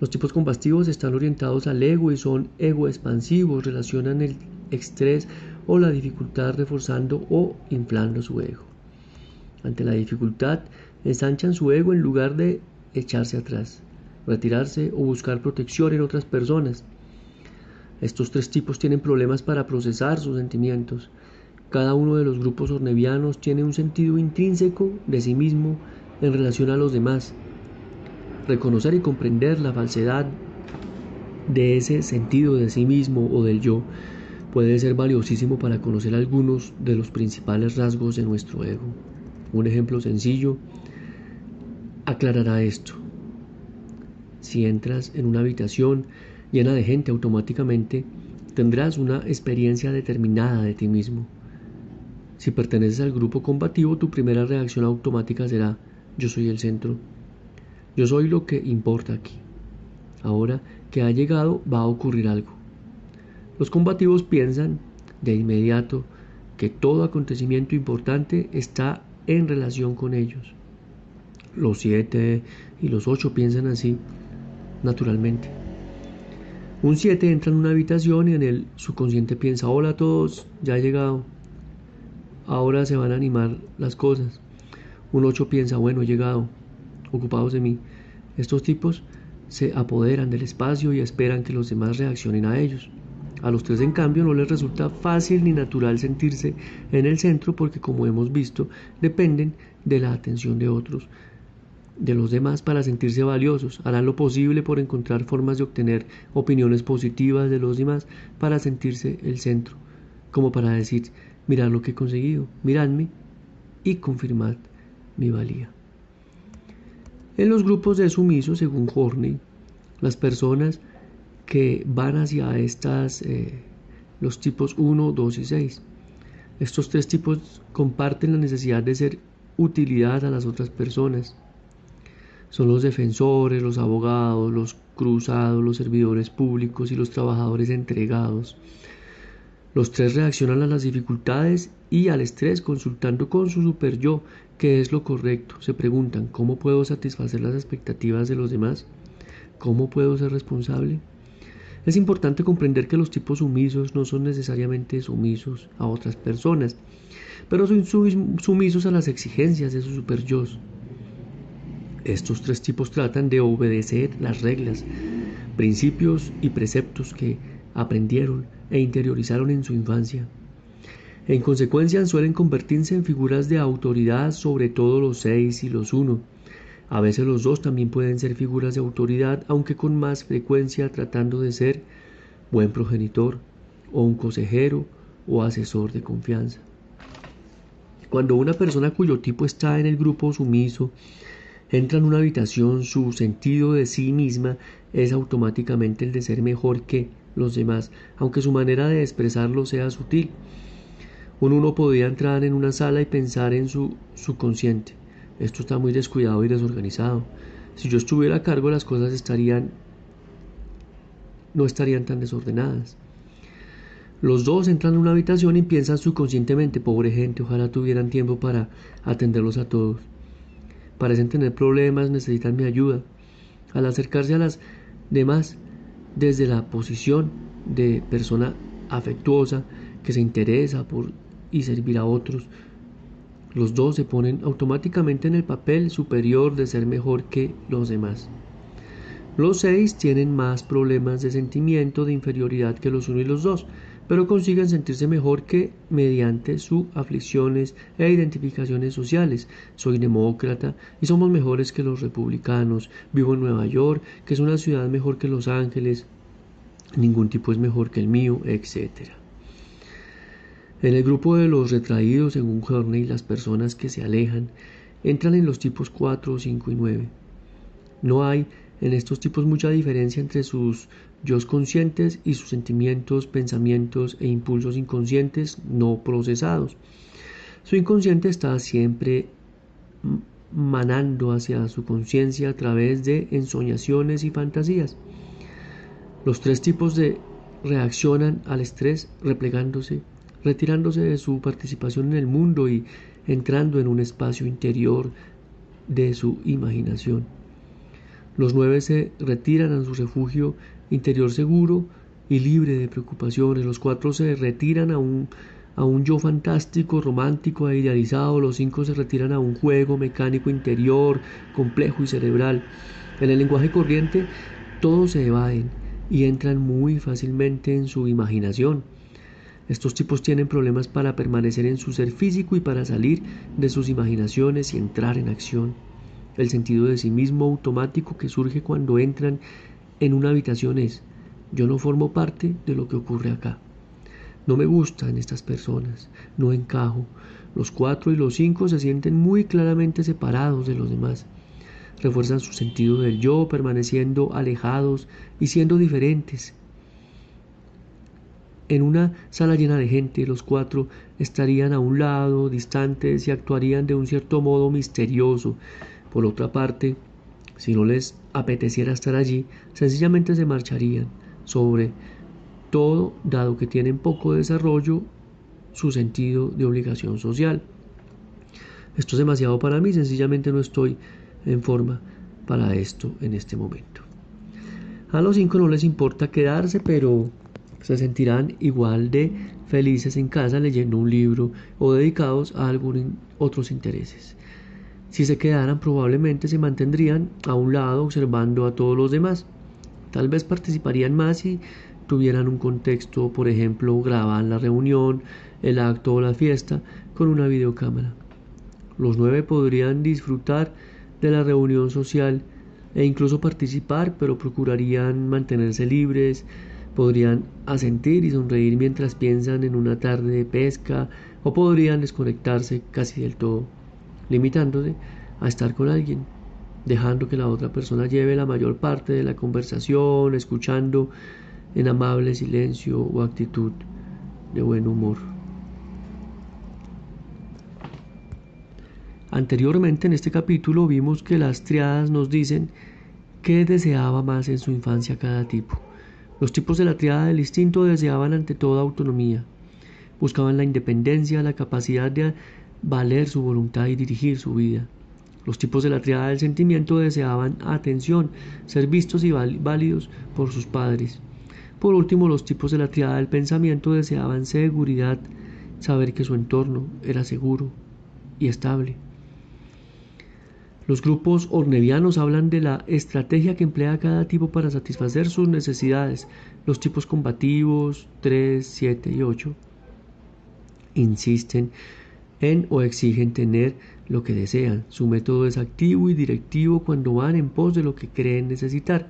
Los tipos combativos están orientados al ego y son ego expansivos, relacionan el estrés o la dificultad reforzando o inflando su ego. Ante la dificultad, ensanchan su ego en lugar de echarse atrás, retirarse o buscar protección en otras personas. Estos tres tipos tienen problemas para procesar sus sentimientos. Cada uno de los grupos ornevianos tiene un sentido intrínseco de sí mismo en relación a los demás. Reconocer y comprender la falsedad de ese sentido de sí mismo o del yo puede ser valiosísimo para conocer algunos de los principales rasgos de nuestro ego. Un ejemplo sencillo aclarará esto. Si entras en una habitación llena de gente automáticamente Tendrás una experiencia determinada de ti mismo. Si perteneces al grupo combativo, tu primera reacción automática será yo soy el centro. Yo soy lo que importa aquí. Ahora que ha llegado va a ocurrir algo. Los combativos piensan de inmediato que todo acontecimiento importante está en relación con ellos. Los siete y los ocho piensan así, naturalmente. Un siete entra en una habitación y en el subconsciente piensa, hola a todos, ya he llegado. Ahora se van a animar las cosas. Un ocho piensa, bueno, he llegado, ocupados de mí. Estos tipos se apoderan del espacio y esperan que los demás reaccionen a ellos. A los tres, en cambio, no les resulta fácil ni natural sentirse en el centro porque, como hemos visto, dependen de la atención de otros, de los demás para sentirse valiosos. Harán lo posible por encontrar formas de obtener opiniones positivas de los demás para sentirse el centro, como para decir, mirad lo que he conseguido, miradme y confirmad mi valía. En los grupos de sumisos, según Horney, las personas que van hacia estas, eh, los tipos 1, 2 y 6. Estos tres tipos comparten la necesidad de ser utilidad a las otras personas. Son los defensores, los abogados, los cruzados, los servidores públicos y los trabajadores entregados. Los tres reaccionan a las dificultades y al estrés consultando con su super yo qué es lo correcto. Se preguntan, ¿cómo puedo satisfacer las expectativas de los demás? ¿Cómo puedo ser responsable? Es importante comprender que los tipos sumisos no son necesariamente sumisos a otras personas, pero son sumisos a las exigencias de sus superyos. Estos tres tipos tratan de obedecer las reglas, principios y preceptos que aprendieron e interiorizaron en su infancia. En consecuencia suelen convertirse en figuras de autoridad sobre todo los seis y los uno, a veces los dos también pueden ser figuras de autoridad, aunque con más frecuencia tratando de ser buen progenitor o un consejero o asesor de confianza. Cuando una persona cuyo tipo está en el grupo sumiso entra en una habitación, su sentido de sí misma es automáticamente el de ser mejor que los demás, aunque su manera de expresarlo sea sutil. Un uno podría entrar en una sala y pensar en su subconsciente. Esto está muy descuidado y desorganizado. Si yo estuviera a cargo, las cosas estarían no estarían tan desordenadas. Los dos entran en una habitación y piensan subconscientemente, pobre gente, ojalá tuvieran tiempo para atenderlos a todos. Parecen tener problemas, necesitan mi ayuda. Al acercarse a las demás desde la posición de persona afectuosa que se interesa por y servir a otros, los dos se ponen automáticamente en el papel superior de ser mejor que los demás. Los seis tienen más problemas de sentimiento de inferioridad que los uno y los dos, pero consiguen sentirse mejor que mediante sus aflicciones e identificaciones sociales. Soy demócrata y somos mejores que los republicanos. Vivo en Nueva York, que es una ciudad mejor que Los Ángeles. Ningún tipo es mejor que el mío, etcétera. En el grupo de los retraídos, según Horney, las personas que se alejan entran en los tipos 4, 5 y 9. No hay en estos tipos mucha diferencia entre sus yo conscientes y sus sentimientos, pensamientos e impulsos inconscientes no procesados. Su inconsciente está siempre manando hacia su conciencia a través de ensoñaciones y fantasías. Los tres tipos de reaccionan al estrés replegándose retirándose de su participación en el mundo y entrando en un espacio interior de su imaginación. Los nueve se retiran a su refugio interior seguro y libre de preocupaciones. Los cuatro se retiran a un, a un yo fantástico, romántico e idealizado. Los cinco se retiran a un juego mecánico interior, complejo y cerebral. En el lenguaje corriente, todos se evaden y entran muy fácilmente en su imaginación. Estos tipos tienen problemas para permanecer en su ser físico y para salir de sus imaginaciones y entrar en acción. El sentido de sí mismo automático que surge cuando entran en una habitación es, yo no formo parte de lo que ocurre acá. No me gustan estas personas, no encajo. Los cuatro y los cinco se sienten muy claramente separados de los demás. Refuerzan su sentido del yo, permaneciendo alejados y siendo diferentes en una sala llena de gente, los cuatro estarían a un lado, distantes y actuarían de un cierto modo misterioso. Por otra parte, si no les apeteciera estar allí, sencillamente se marcharían. Sobre todo, dado que tienen poco desarrollo, su sentido de obligación social. Esto es demasiado para mí, sencillamente no estoy en forma para esto en este momento. A los cinco no les importa quedarse, pero se sentirán igual de felices en casa leyendo un libro o dedicados a algunos otros intereses. Si se quedaran probablemente se mantendrían a un lado observando a todos los demás. Tal vez participarían más si tuvieran un contexto, por ejemplo, graban la reunión, el acto o la fiesta con una videocámara. Los nueve podrían disfrutar de la reunión social e incluso participar, pero procurarían mantenerse libres, podrían asentir y sonreír mientras piensan en una tarde de pesca o podrían desconectarse casi del todo, limitándose a estar con alguien, dejando que la otra persona lleve la mayor parte de la conversación, escuchando en amable silencio o actitud de buen humor. Anteriormente en este capítulo vimos que las triadas nos dicen qué deseaba más en su infancia cada tipo. Los tipos de la triada del instinto deseaban ante todo autonomía. Buscaban la independencia, la capacidad de valer su voluntad y dirigir su vida. Los tipos de la triada del sentimiento deseaban atención, ser vistos y válidos por sus padres. Por último, los tipos de la triada del pensamiento deseaban seguridad, saber que su entorno era seguro y estable. Los grupos ornevianos hablan de la estrategia que emplea cada tipo para satisfacer sus necesidades. Los tipos combativos 3, 7 y 8 insisten en o exigen tener lo que desean. Su método es activo y directivo cuando van en pos de lo que creen necesitar.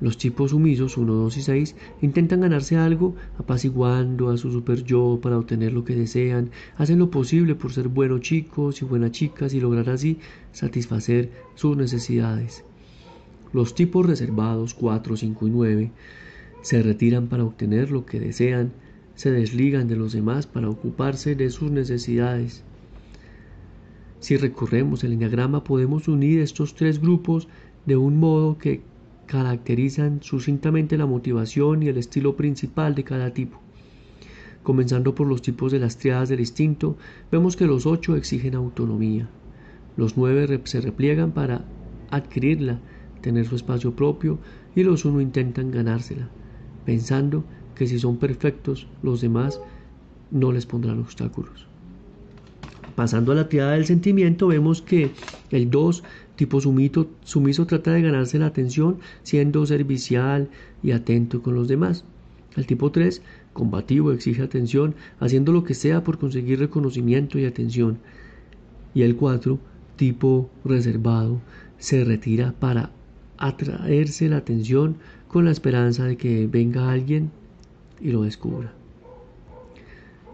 Los tipos sumisos 1, 2 y 6 intentan ganarse algo apaciguando a su super yo para obtener lo que desean, hacen lo posible por ser buenos chicos y buenas chicas y lograr así satisfacer sus necesidades. Los tipos reservados 4, 5 y 9 se retiran para obtener lo que desean, se desligan de los demás para ocuparse de sus necesidades. Si recorremos el enneagrama podemos unir estos tres grupos de un modo que caracterizan sucintamente la motivación y el estilo principal de cada tipo. Comenzando por los tipos de las triadas del instinto, vemos que los ocho exigen autonomía. Los nueve se repliegan para adquirirla, tener su espacio propio, y los uno intentan ganársela, pensando que si son perfectos, los demás no les pondrán obstáculos. Pasando a la triada del sentimiento, vemos que el 2 tipo sumiso, sumiso trata de ganarse la atención siendo servicial y atento con los demás. El tipo 3, combativo, exige atención, haciendo lo que sea por conseguir reconocimiento y atención. Y el 4, tipo reservado, se retira para atraerse la atención con la esperanza de que venga alguien y lo descubra.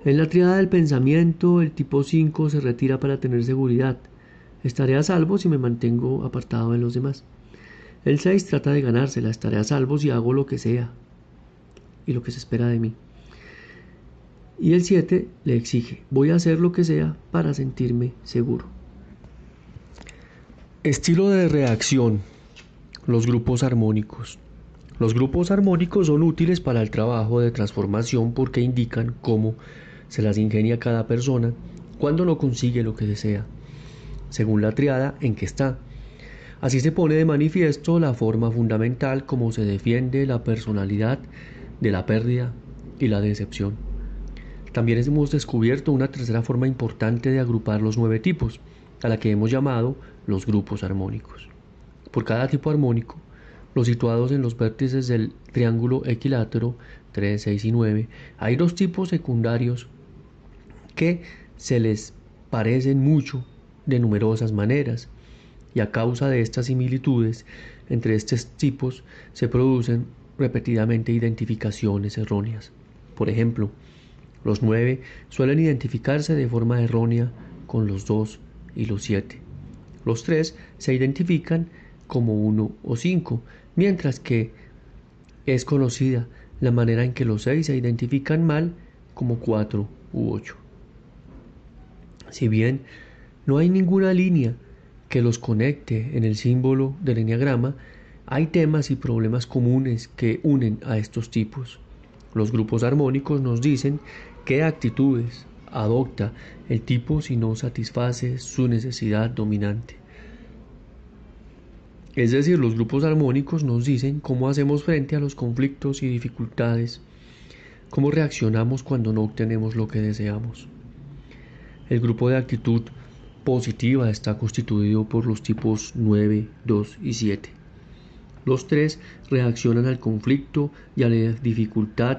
En la triada del pensamiento, el tipo 5 se retira para tener seguridad. Estaré a salvo si me mantengo apartado de los demás. El 6 trata de ganársela, estaré a salvo si hago lo que sea y lo que se espera de mí. Y el 7 le exige, voy a hacer lo que sea para sentirme seguro. Estilo de reacción. Los grupos armónicos. Los grupos armónicos son útiles para el trabajo de transformación porque indican cómo se las ingenia cada persona cuando no consigue lo que desea según la triada en que está. Así se pone de manifiesto la forma fundamental como se defiende la personalidad de la pérdida y la decepción. También hemos descubierto una tercera forma importante de agrupar los nueve tipos, a la que hemos llamado los grupos armónicos. Por cada tipo armónico, los situados en los vértices del triángulo equilátero 3, 6 y 9, hay dos tipos secundarios que se les parecen mucho de numerosas maneras, y a causa de estas similitudes entre estos tipos se producen repetidamente identificaciones erróneas. Por ejemplo, los nueve suelen identificarse de forma errónea con los dos y los siete. Los tres se identifican como uno o cinco, mientras que es conocida la manera en que los seis se identifican mal como cuatro u ocho. Si bien no hay ninguna línea que los conecte en el símbolo del enneagrama, hay temas y problemas comunes que unen a estos tipos. Los grupos armónicos nos dicen qué actitudes adopta el tipo si no satisface su necesidad dominante. Es decir, los grupos armónicos nos dicen cómo hacemos frente a los conflictos y dificultades, cómo reaccionamos cuando no obtenemos lo que deseamos. El grupo de actitud positiva está constituido por los tipos 9, 2 y 7. Los tres reaccionan al conflicto y a la dificultad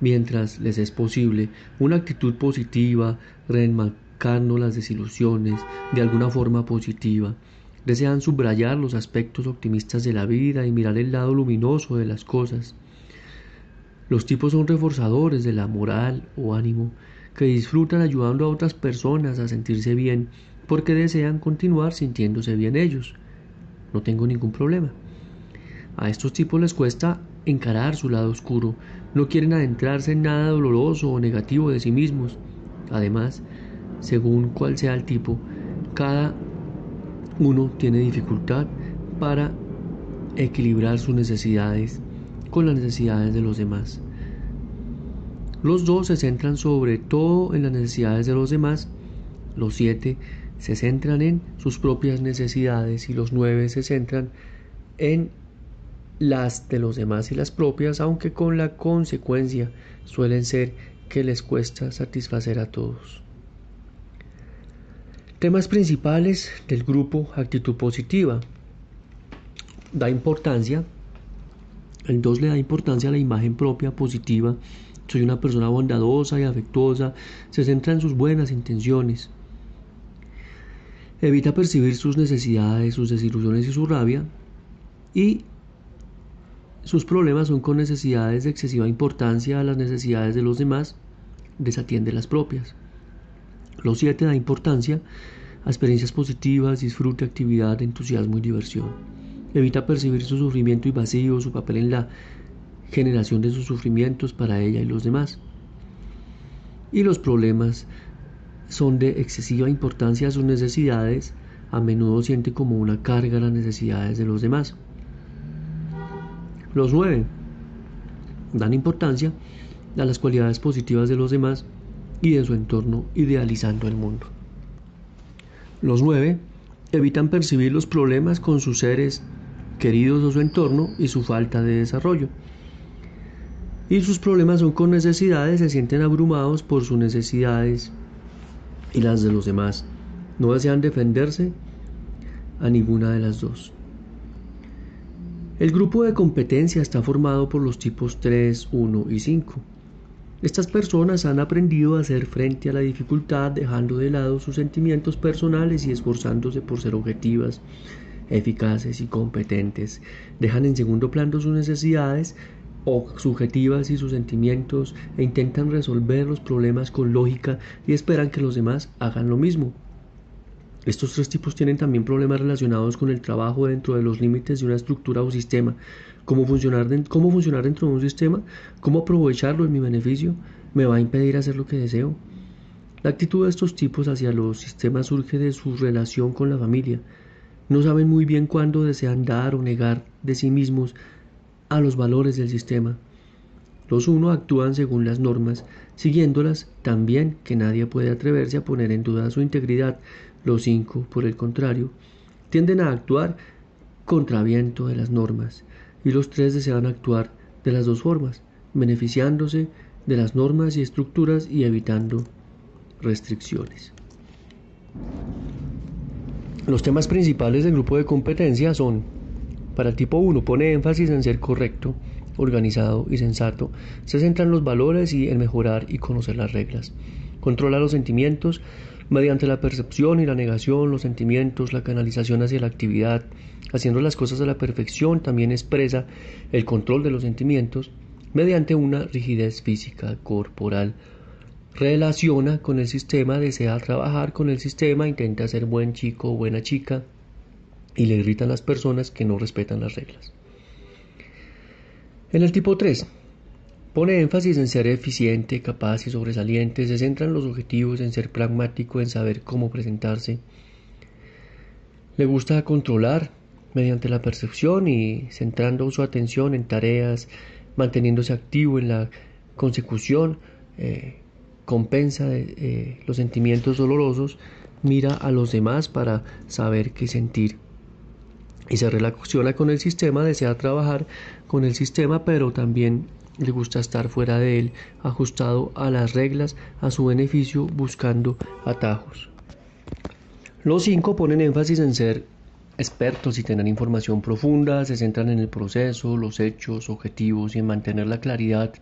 mientras les es posible una actitud positiva, reenmarcando las desilusiones de alguna forma positiva Desean subrayar los aspectos optimistas de la vida y mirar el lado luminoso de las cosas. Los tipos son reforzadores de la moral o ánimo que disfrutan ayudando a otras personas a sentirse bien porque desean continuar sintiéndose bien ellos. No tengo ningún problema. A estos tipos les cuesta encarar su lado oscuro, no quieren adentrarse en nada doloroso o negativo de sí mismos. Además, según cuál sea el tipo, cada uno tiene dificultad para equilibrar sus necesidades con las necesidades de los demás. Los dos se centran sobre todo en las necesidades de los demás, los siete se centran en sus propias necesidades y los nueve se centran en las de los demás y las propias, aunque con la consecuencia suelen ser que les cuesta satisfacer a todos. Temas principales del grupo Actitud Positiva. Da importancia, el 2 le da importancia a la imagen propia positiva. Soy una persona bondadosa y afectuosa, se centra en sus buenas intenciones. Evita percibir sus necesidades, sus desilusiones y su rabia. Y sus problemas son con necesidades de excesiva importancia a las necesidades de los demás, desatiende las propias. Los siete da importancia a experiencias positivas, disfrute, actividad, entusiasmo y diversión. Evita percibir su sufrimiento y vacío, su papel en la generación de sus sufrimientos para ella y los demás. Y los problemas son de excesiva importancia a sus necesidades, a menudo siente como una carga las necesidades de los demás. Los nueve dan importancia a las cualidades positivas de los demás y de su entorno idealizando el mundo. Los nueve evitan percibir los problemas con sus seres queridos o su entorno y su falta de desarrollo. Y sus problemas son con necesidades, se sienten abrumados por sus necesidades y las de los demás. No desean defenderse a ninguna de las dos. El grupo de competencia está formado por los tipos 3, 1 y 5. Estas personas han aprendido a hacer frente a la dificultad dejando de lado sus sentimientos personales y esforzándose por ser objetivas, eficaces y competentes. Dejan en segundo plano sus necesidades subjetivas y sus sentimientos e intentan resolver los problemas con lógica y esperan que los demás hagan lo mismo. Estos tres tipos tienen también problemas relacionados con el trabajo dentro de los límites de una estructura o sistema, cómo funcionar, cómo funcionar dentro de un sistema, cómo aprovecharlo en mi beneficio, me va a impedir hacer lo que deseo. La actitud de estos tipos hacia los sistemas surge de su relación con la familia. No saben muy bien cuándo desean dar o negar de sí mismos a los valores del sistema. Los uno actúan según las normas, siguiéndolas tan bien que nadie puede atreverse a poner en duda su integridad. Los cinco, por el contrario, tienden a actuar contra viento de las normas y los tres desean actuar de las dos formas, beneficiándose de las normas y estructuras y evitando restricciones. Los temas principales del grupo de competencia son, para el tipo 1 pone énfasis en ser correcto, organizado y sensato, se centra en los valores y en mejorar y conocer las reglas. Controla los sentimientos, mediante la percepción y la negación, los sentimientos, la canalización hacia la actividad, haciendo las cosas a la perfección, también expresa el control de los sentimientos mediante una rigidez física, corporal. Relaciona con el sistema, desea trabajar con el sistema, intenta ser buen chico o buena chica y le irritan las personas que no respetan las reglas. En el tipo 3, Pone énfasis en ser eficiente, capaz y sobresaliente, se centra en los objetivos, en ser pragmático, en saber cómo presentarse. Le gusta controlar mediante la percepción y centrando su atención en tareas, manteniéndose activo en la consecución, eh, compensa eh, los sentimientos dolorosos, mira a los demás para saber qué sentir. Y se relaciona con el sistema, desea trabajar con el sistema, pero también le gusta estar fuera de él, ajustado a las reglas, a su beneficio, buscando atajos. Los cinco ponen énfasis en ser expertos y tener información profunda, se centran en el proceso, los hechos, objetivos y en mantener la claridad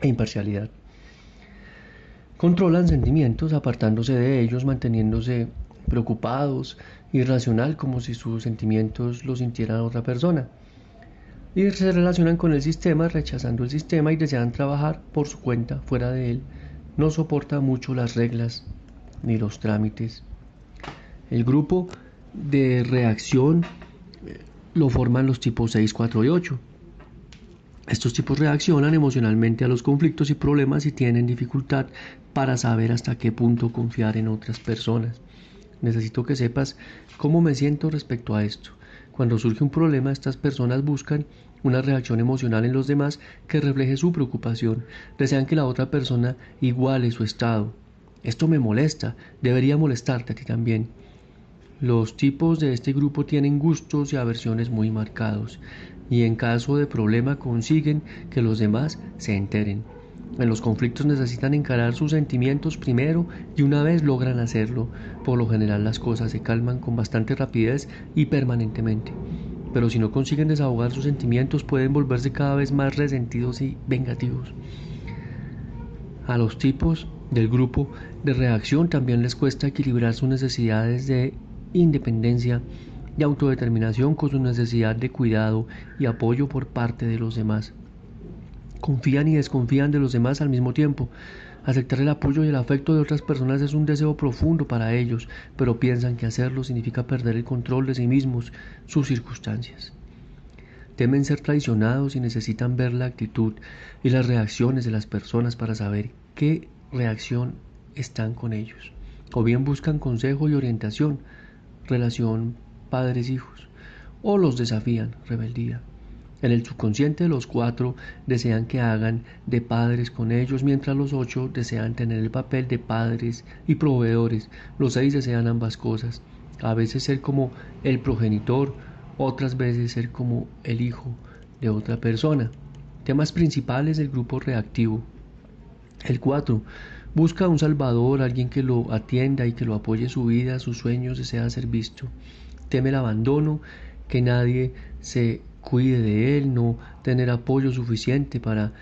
e imparcialidad. Controlan sentimientos apartándose de ellos, manteniéndose preocupados, irracional como si sus sentimientos los sintiera otra persona y se relacionan con el sistema rechazando el sistema y desean trabajar por su cuenta fuera de él. No soporta mucho las reglas ni los trámites. El grupo de reacción eh, lo forman los tipos 6, 4 y 8. Estos tipos reaccionan emocionalmente a los conflictos y problemas y tienen dificultad para saber hasta qué punto confiar en otras personas. Necesito que sepas cómo me siento respecto a esto. Cuando surge un problema, estas personas buscan una reacción emocional en los demás que refleje su preocupación. Desean que la otra persona iguale su estado. Esto me molesta, debería molestarte a ti también. Los tipos de este grupo tienen gustos y aversiones muy marcados y en caso de problema consiguen que los demás se enteren. En los conflictos necesitan encarar sus sentimientos primero y una vez logran hacerlo, por lo general las cosas se calman con bastante rapidez y permanentemente. Pero si no consiguen desahogar sus sentimientos pueden volverse cada vez más resentidos y vengativos. A los tipos del grupo de reacción también les cuesta equilibrar sus necesidades de independencia y autodeterminación con su necesidad de cuidado y apoyo por parte de los demás confían y desconfían de los demás al mismo tiempo. Aceptar el apoyo y el afecto de otras personas es un deseo profundo para ellos, pero piensan que hacerlo significa perder el control de sí mismos, sus circunstancias. Temen ser traicionados y necesitan ver la actitud y las reacciones de las personas para saber qué reacción están con ellos. O bien buscan consejo y orientación, relación padres-hijos, o los desafían, rebeldía. En el subconsciente los cuatro desean que hagan de padres con ellos, mientras los ocho desean tener el papel de padres y proveedores. Los seis desean ambas cosas. A veces ser como el progenitor, otras veces ser como el hijo de otra persona. Temas principales del grupo reactivo. El cuatro Busca un salvador, alguien que lo atienda y que lo apoye su vida, sus sueños, desea ser visto. Teme el abandono, que nadie se cuide de él, no tener apoyo suficiente para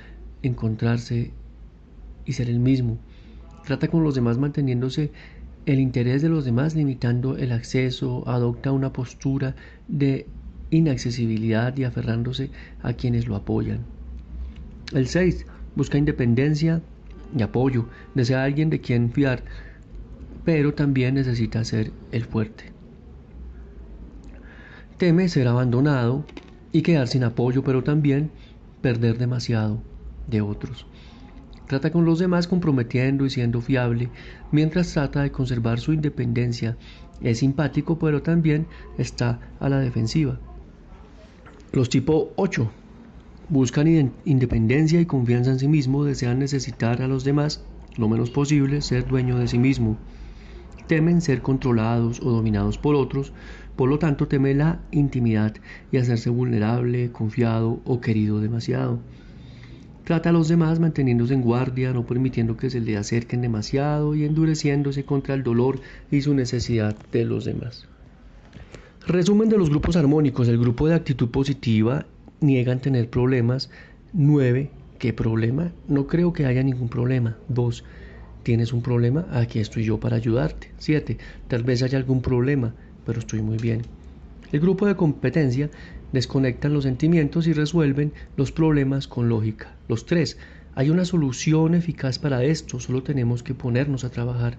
encontrarse y ser el mismo. Trata con los demás manteniéndose el interés de los demás, limitando el acceso, adopta una postura de inaccesibilidad y aferrándose a quienes lo apoyan. El 6. Busca independencia y apoyo, desea alguien de quien fiar, pero también necesita ser el fuerte. Teme ser abandonado y quedar sin apoyo, pero también perder demasiado de otros. Trata con los demás comprometiendo y siendo fiable, mientras trata de conservar su independencia. Es simpático, pero también está a la defensiva. Los tipo 8 buscan independencia y confianza en sí mismo, desean necesitar a los demás lo menos posible, ser dueño de sí mismo. Temen ser controlados o dominados por otros, por lo tanto, teme la intimidad y hacerse vulnerable, confiado o querido demasiado. Trata a los demás manteniéndose en guardia, no permitiendo que se le acerquen demasiado y endureciéndose contra el dolor y su necesidad de los demás. Resumen de los grupos armónicos. El grupo de actitud positiva niegan tener problemas. 9. ¿Qué problema? No creo que haya ningún problema. 2. ¿Tienes un problema? Aquí estoy yo para ayudarte. 7. Tal vez haya algún problema pero estoy muy bien. El grupo de competencia desconectan los sentimientos y resuelven los problemas con lógica. Los tres, hay una solución eficaz para esto, solo tenemos que ponernos a trabajar.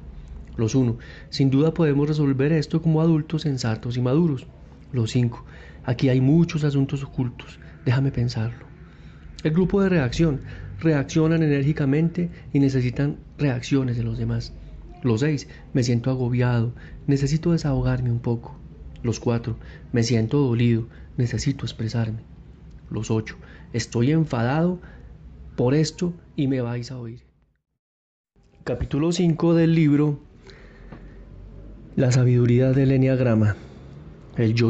Los uno, sin duda podemos resolver esto como adultos sensatos y maduros. Los cinco, aquí hay muchos asuntos ocultos, déjame pensarlo. El grupo de reacción reaccionan enérgicamente y necesitan reacciones de los demás. Los seis, me siento agobiado, necesito desahogarme un poco. Los cuatro, me siento dolido, necesito expresarme. Los ocho, estoy enfadado por esto y me vais a oír. Capítulo 5 del libro La sabiduría del Enneagrama. El yo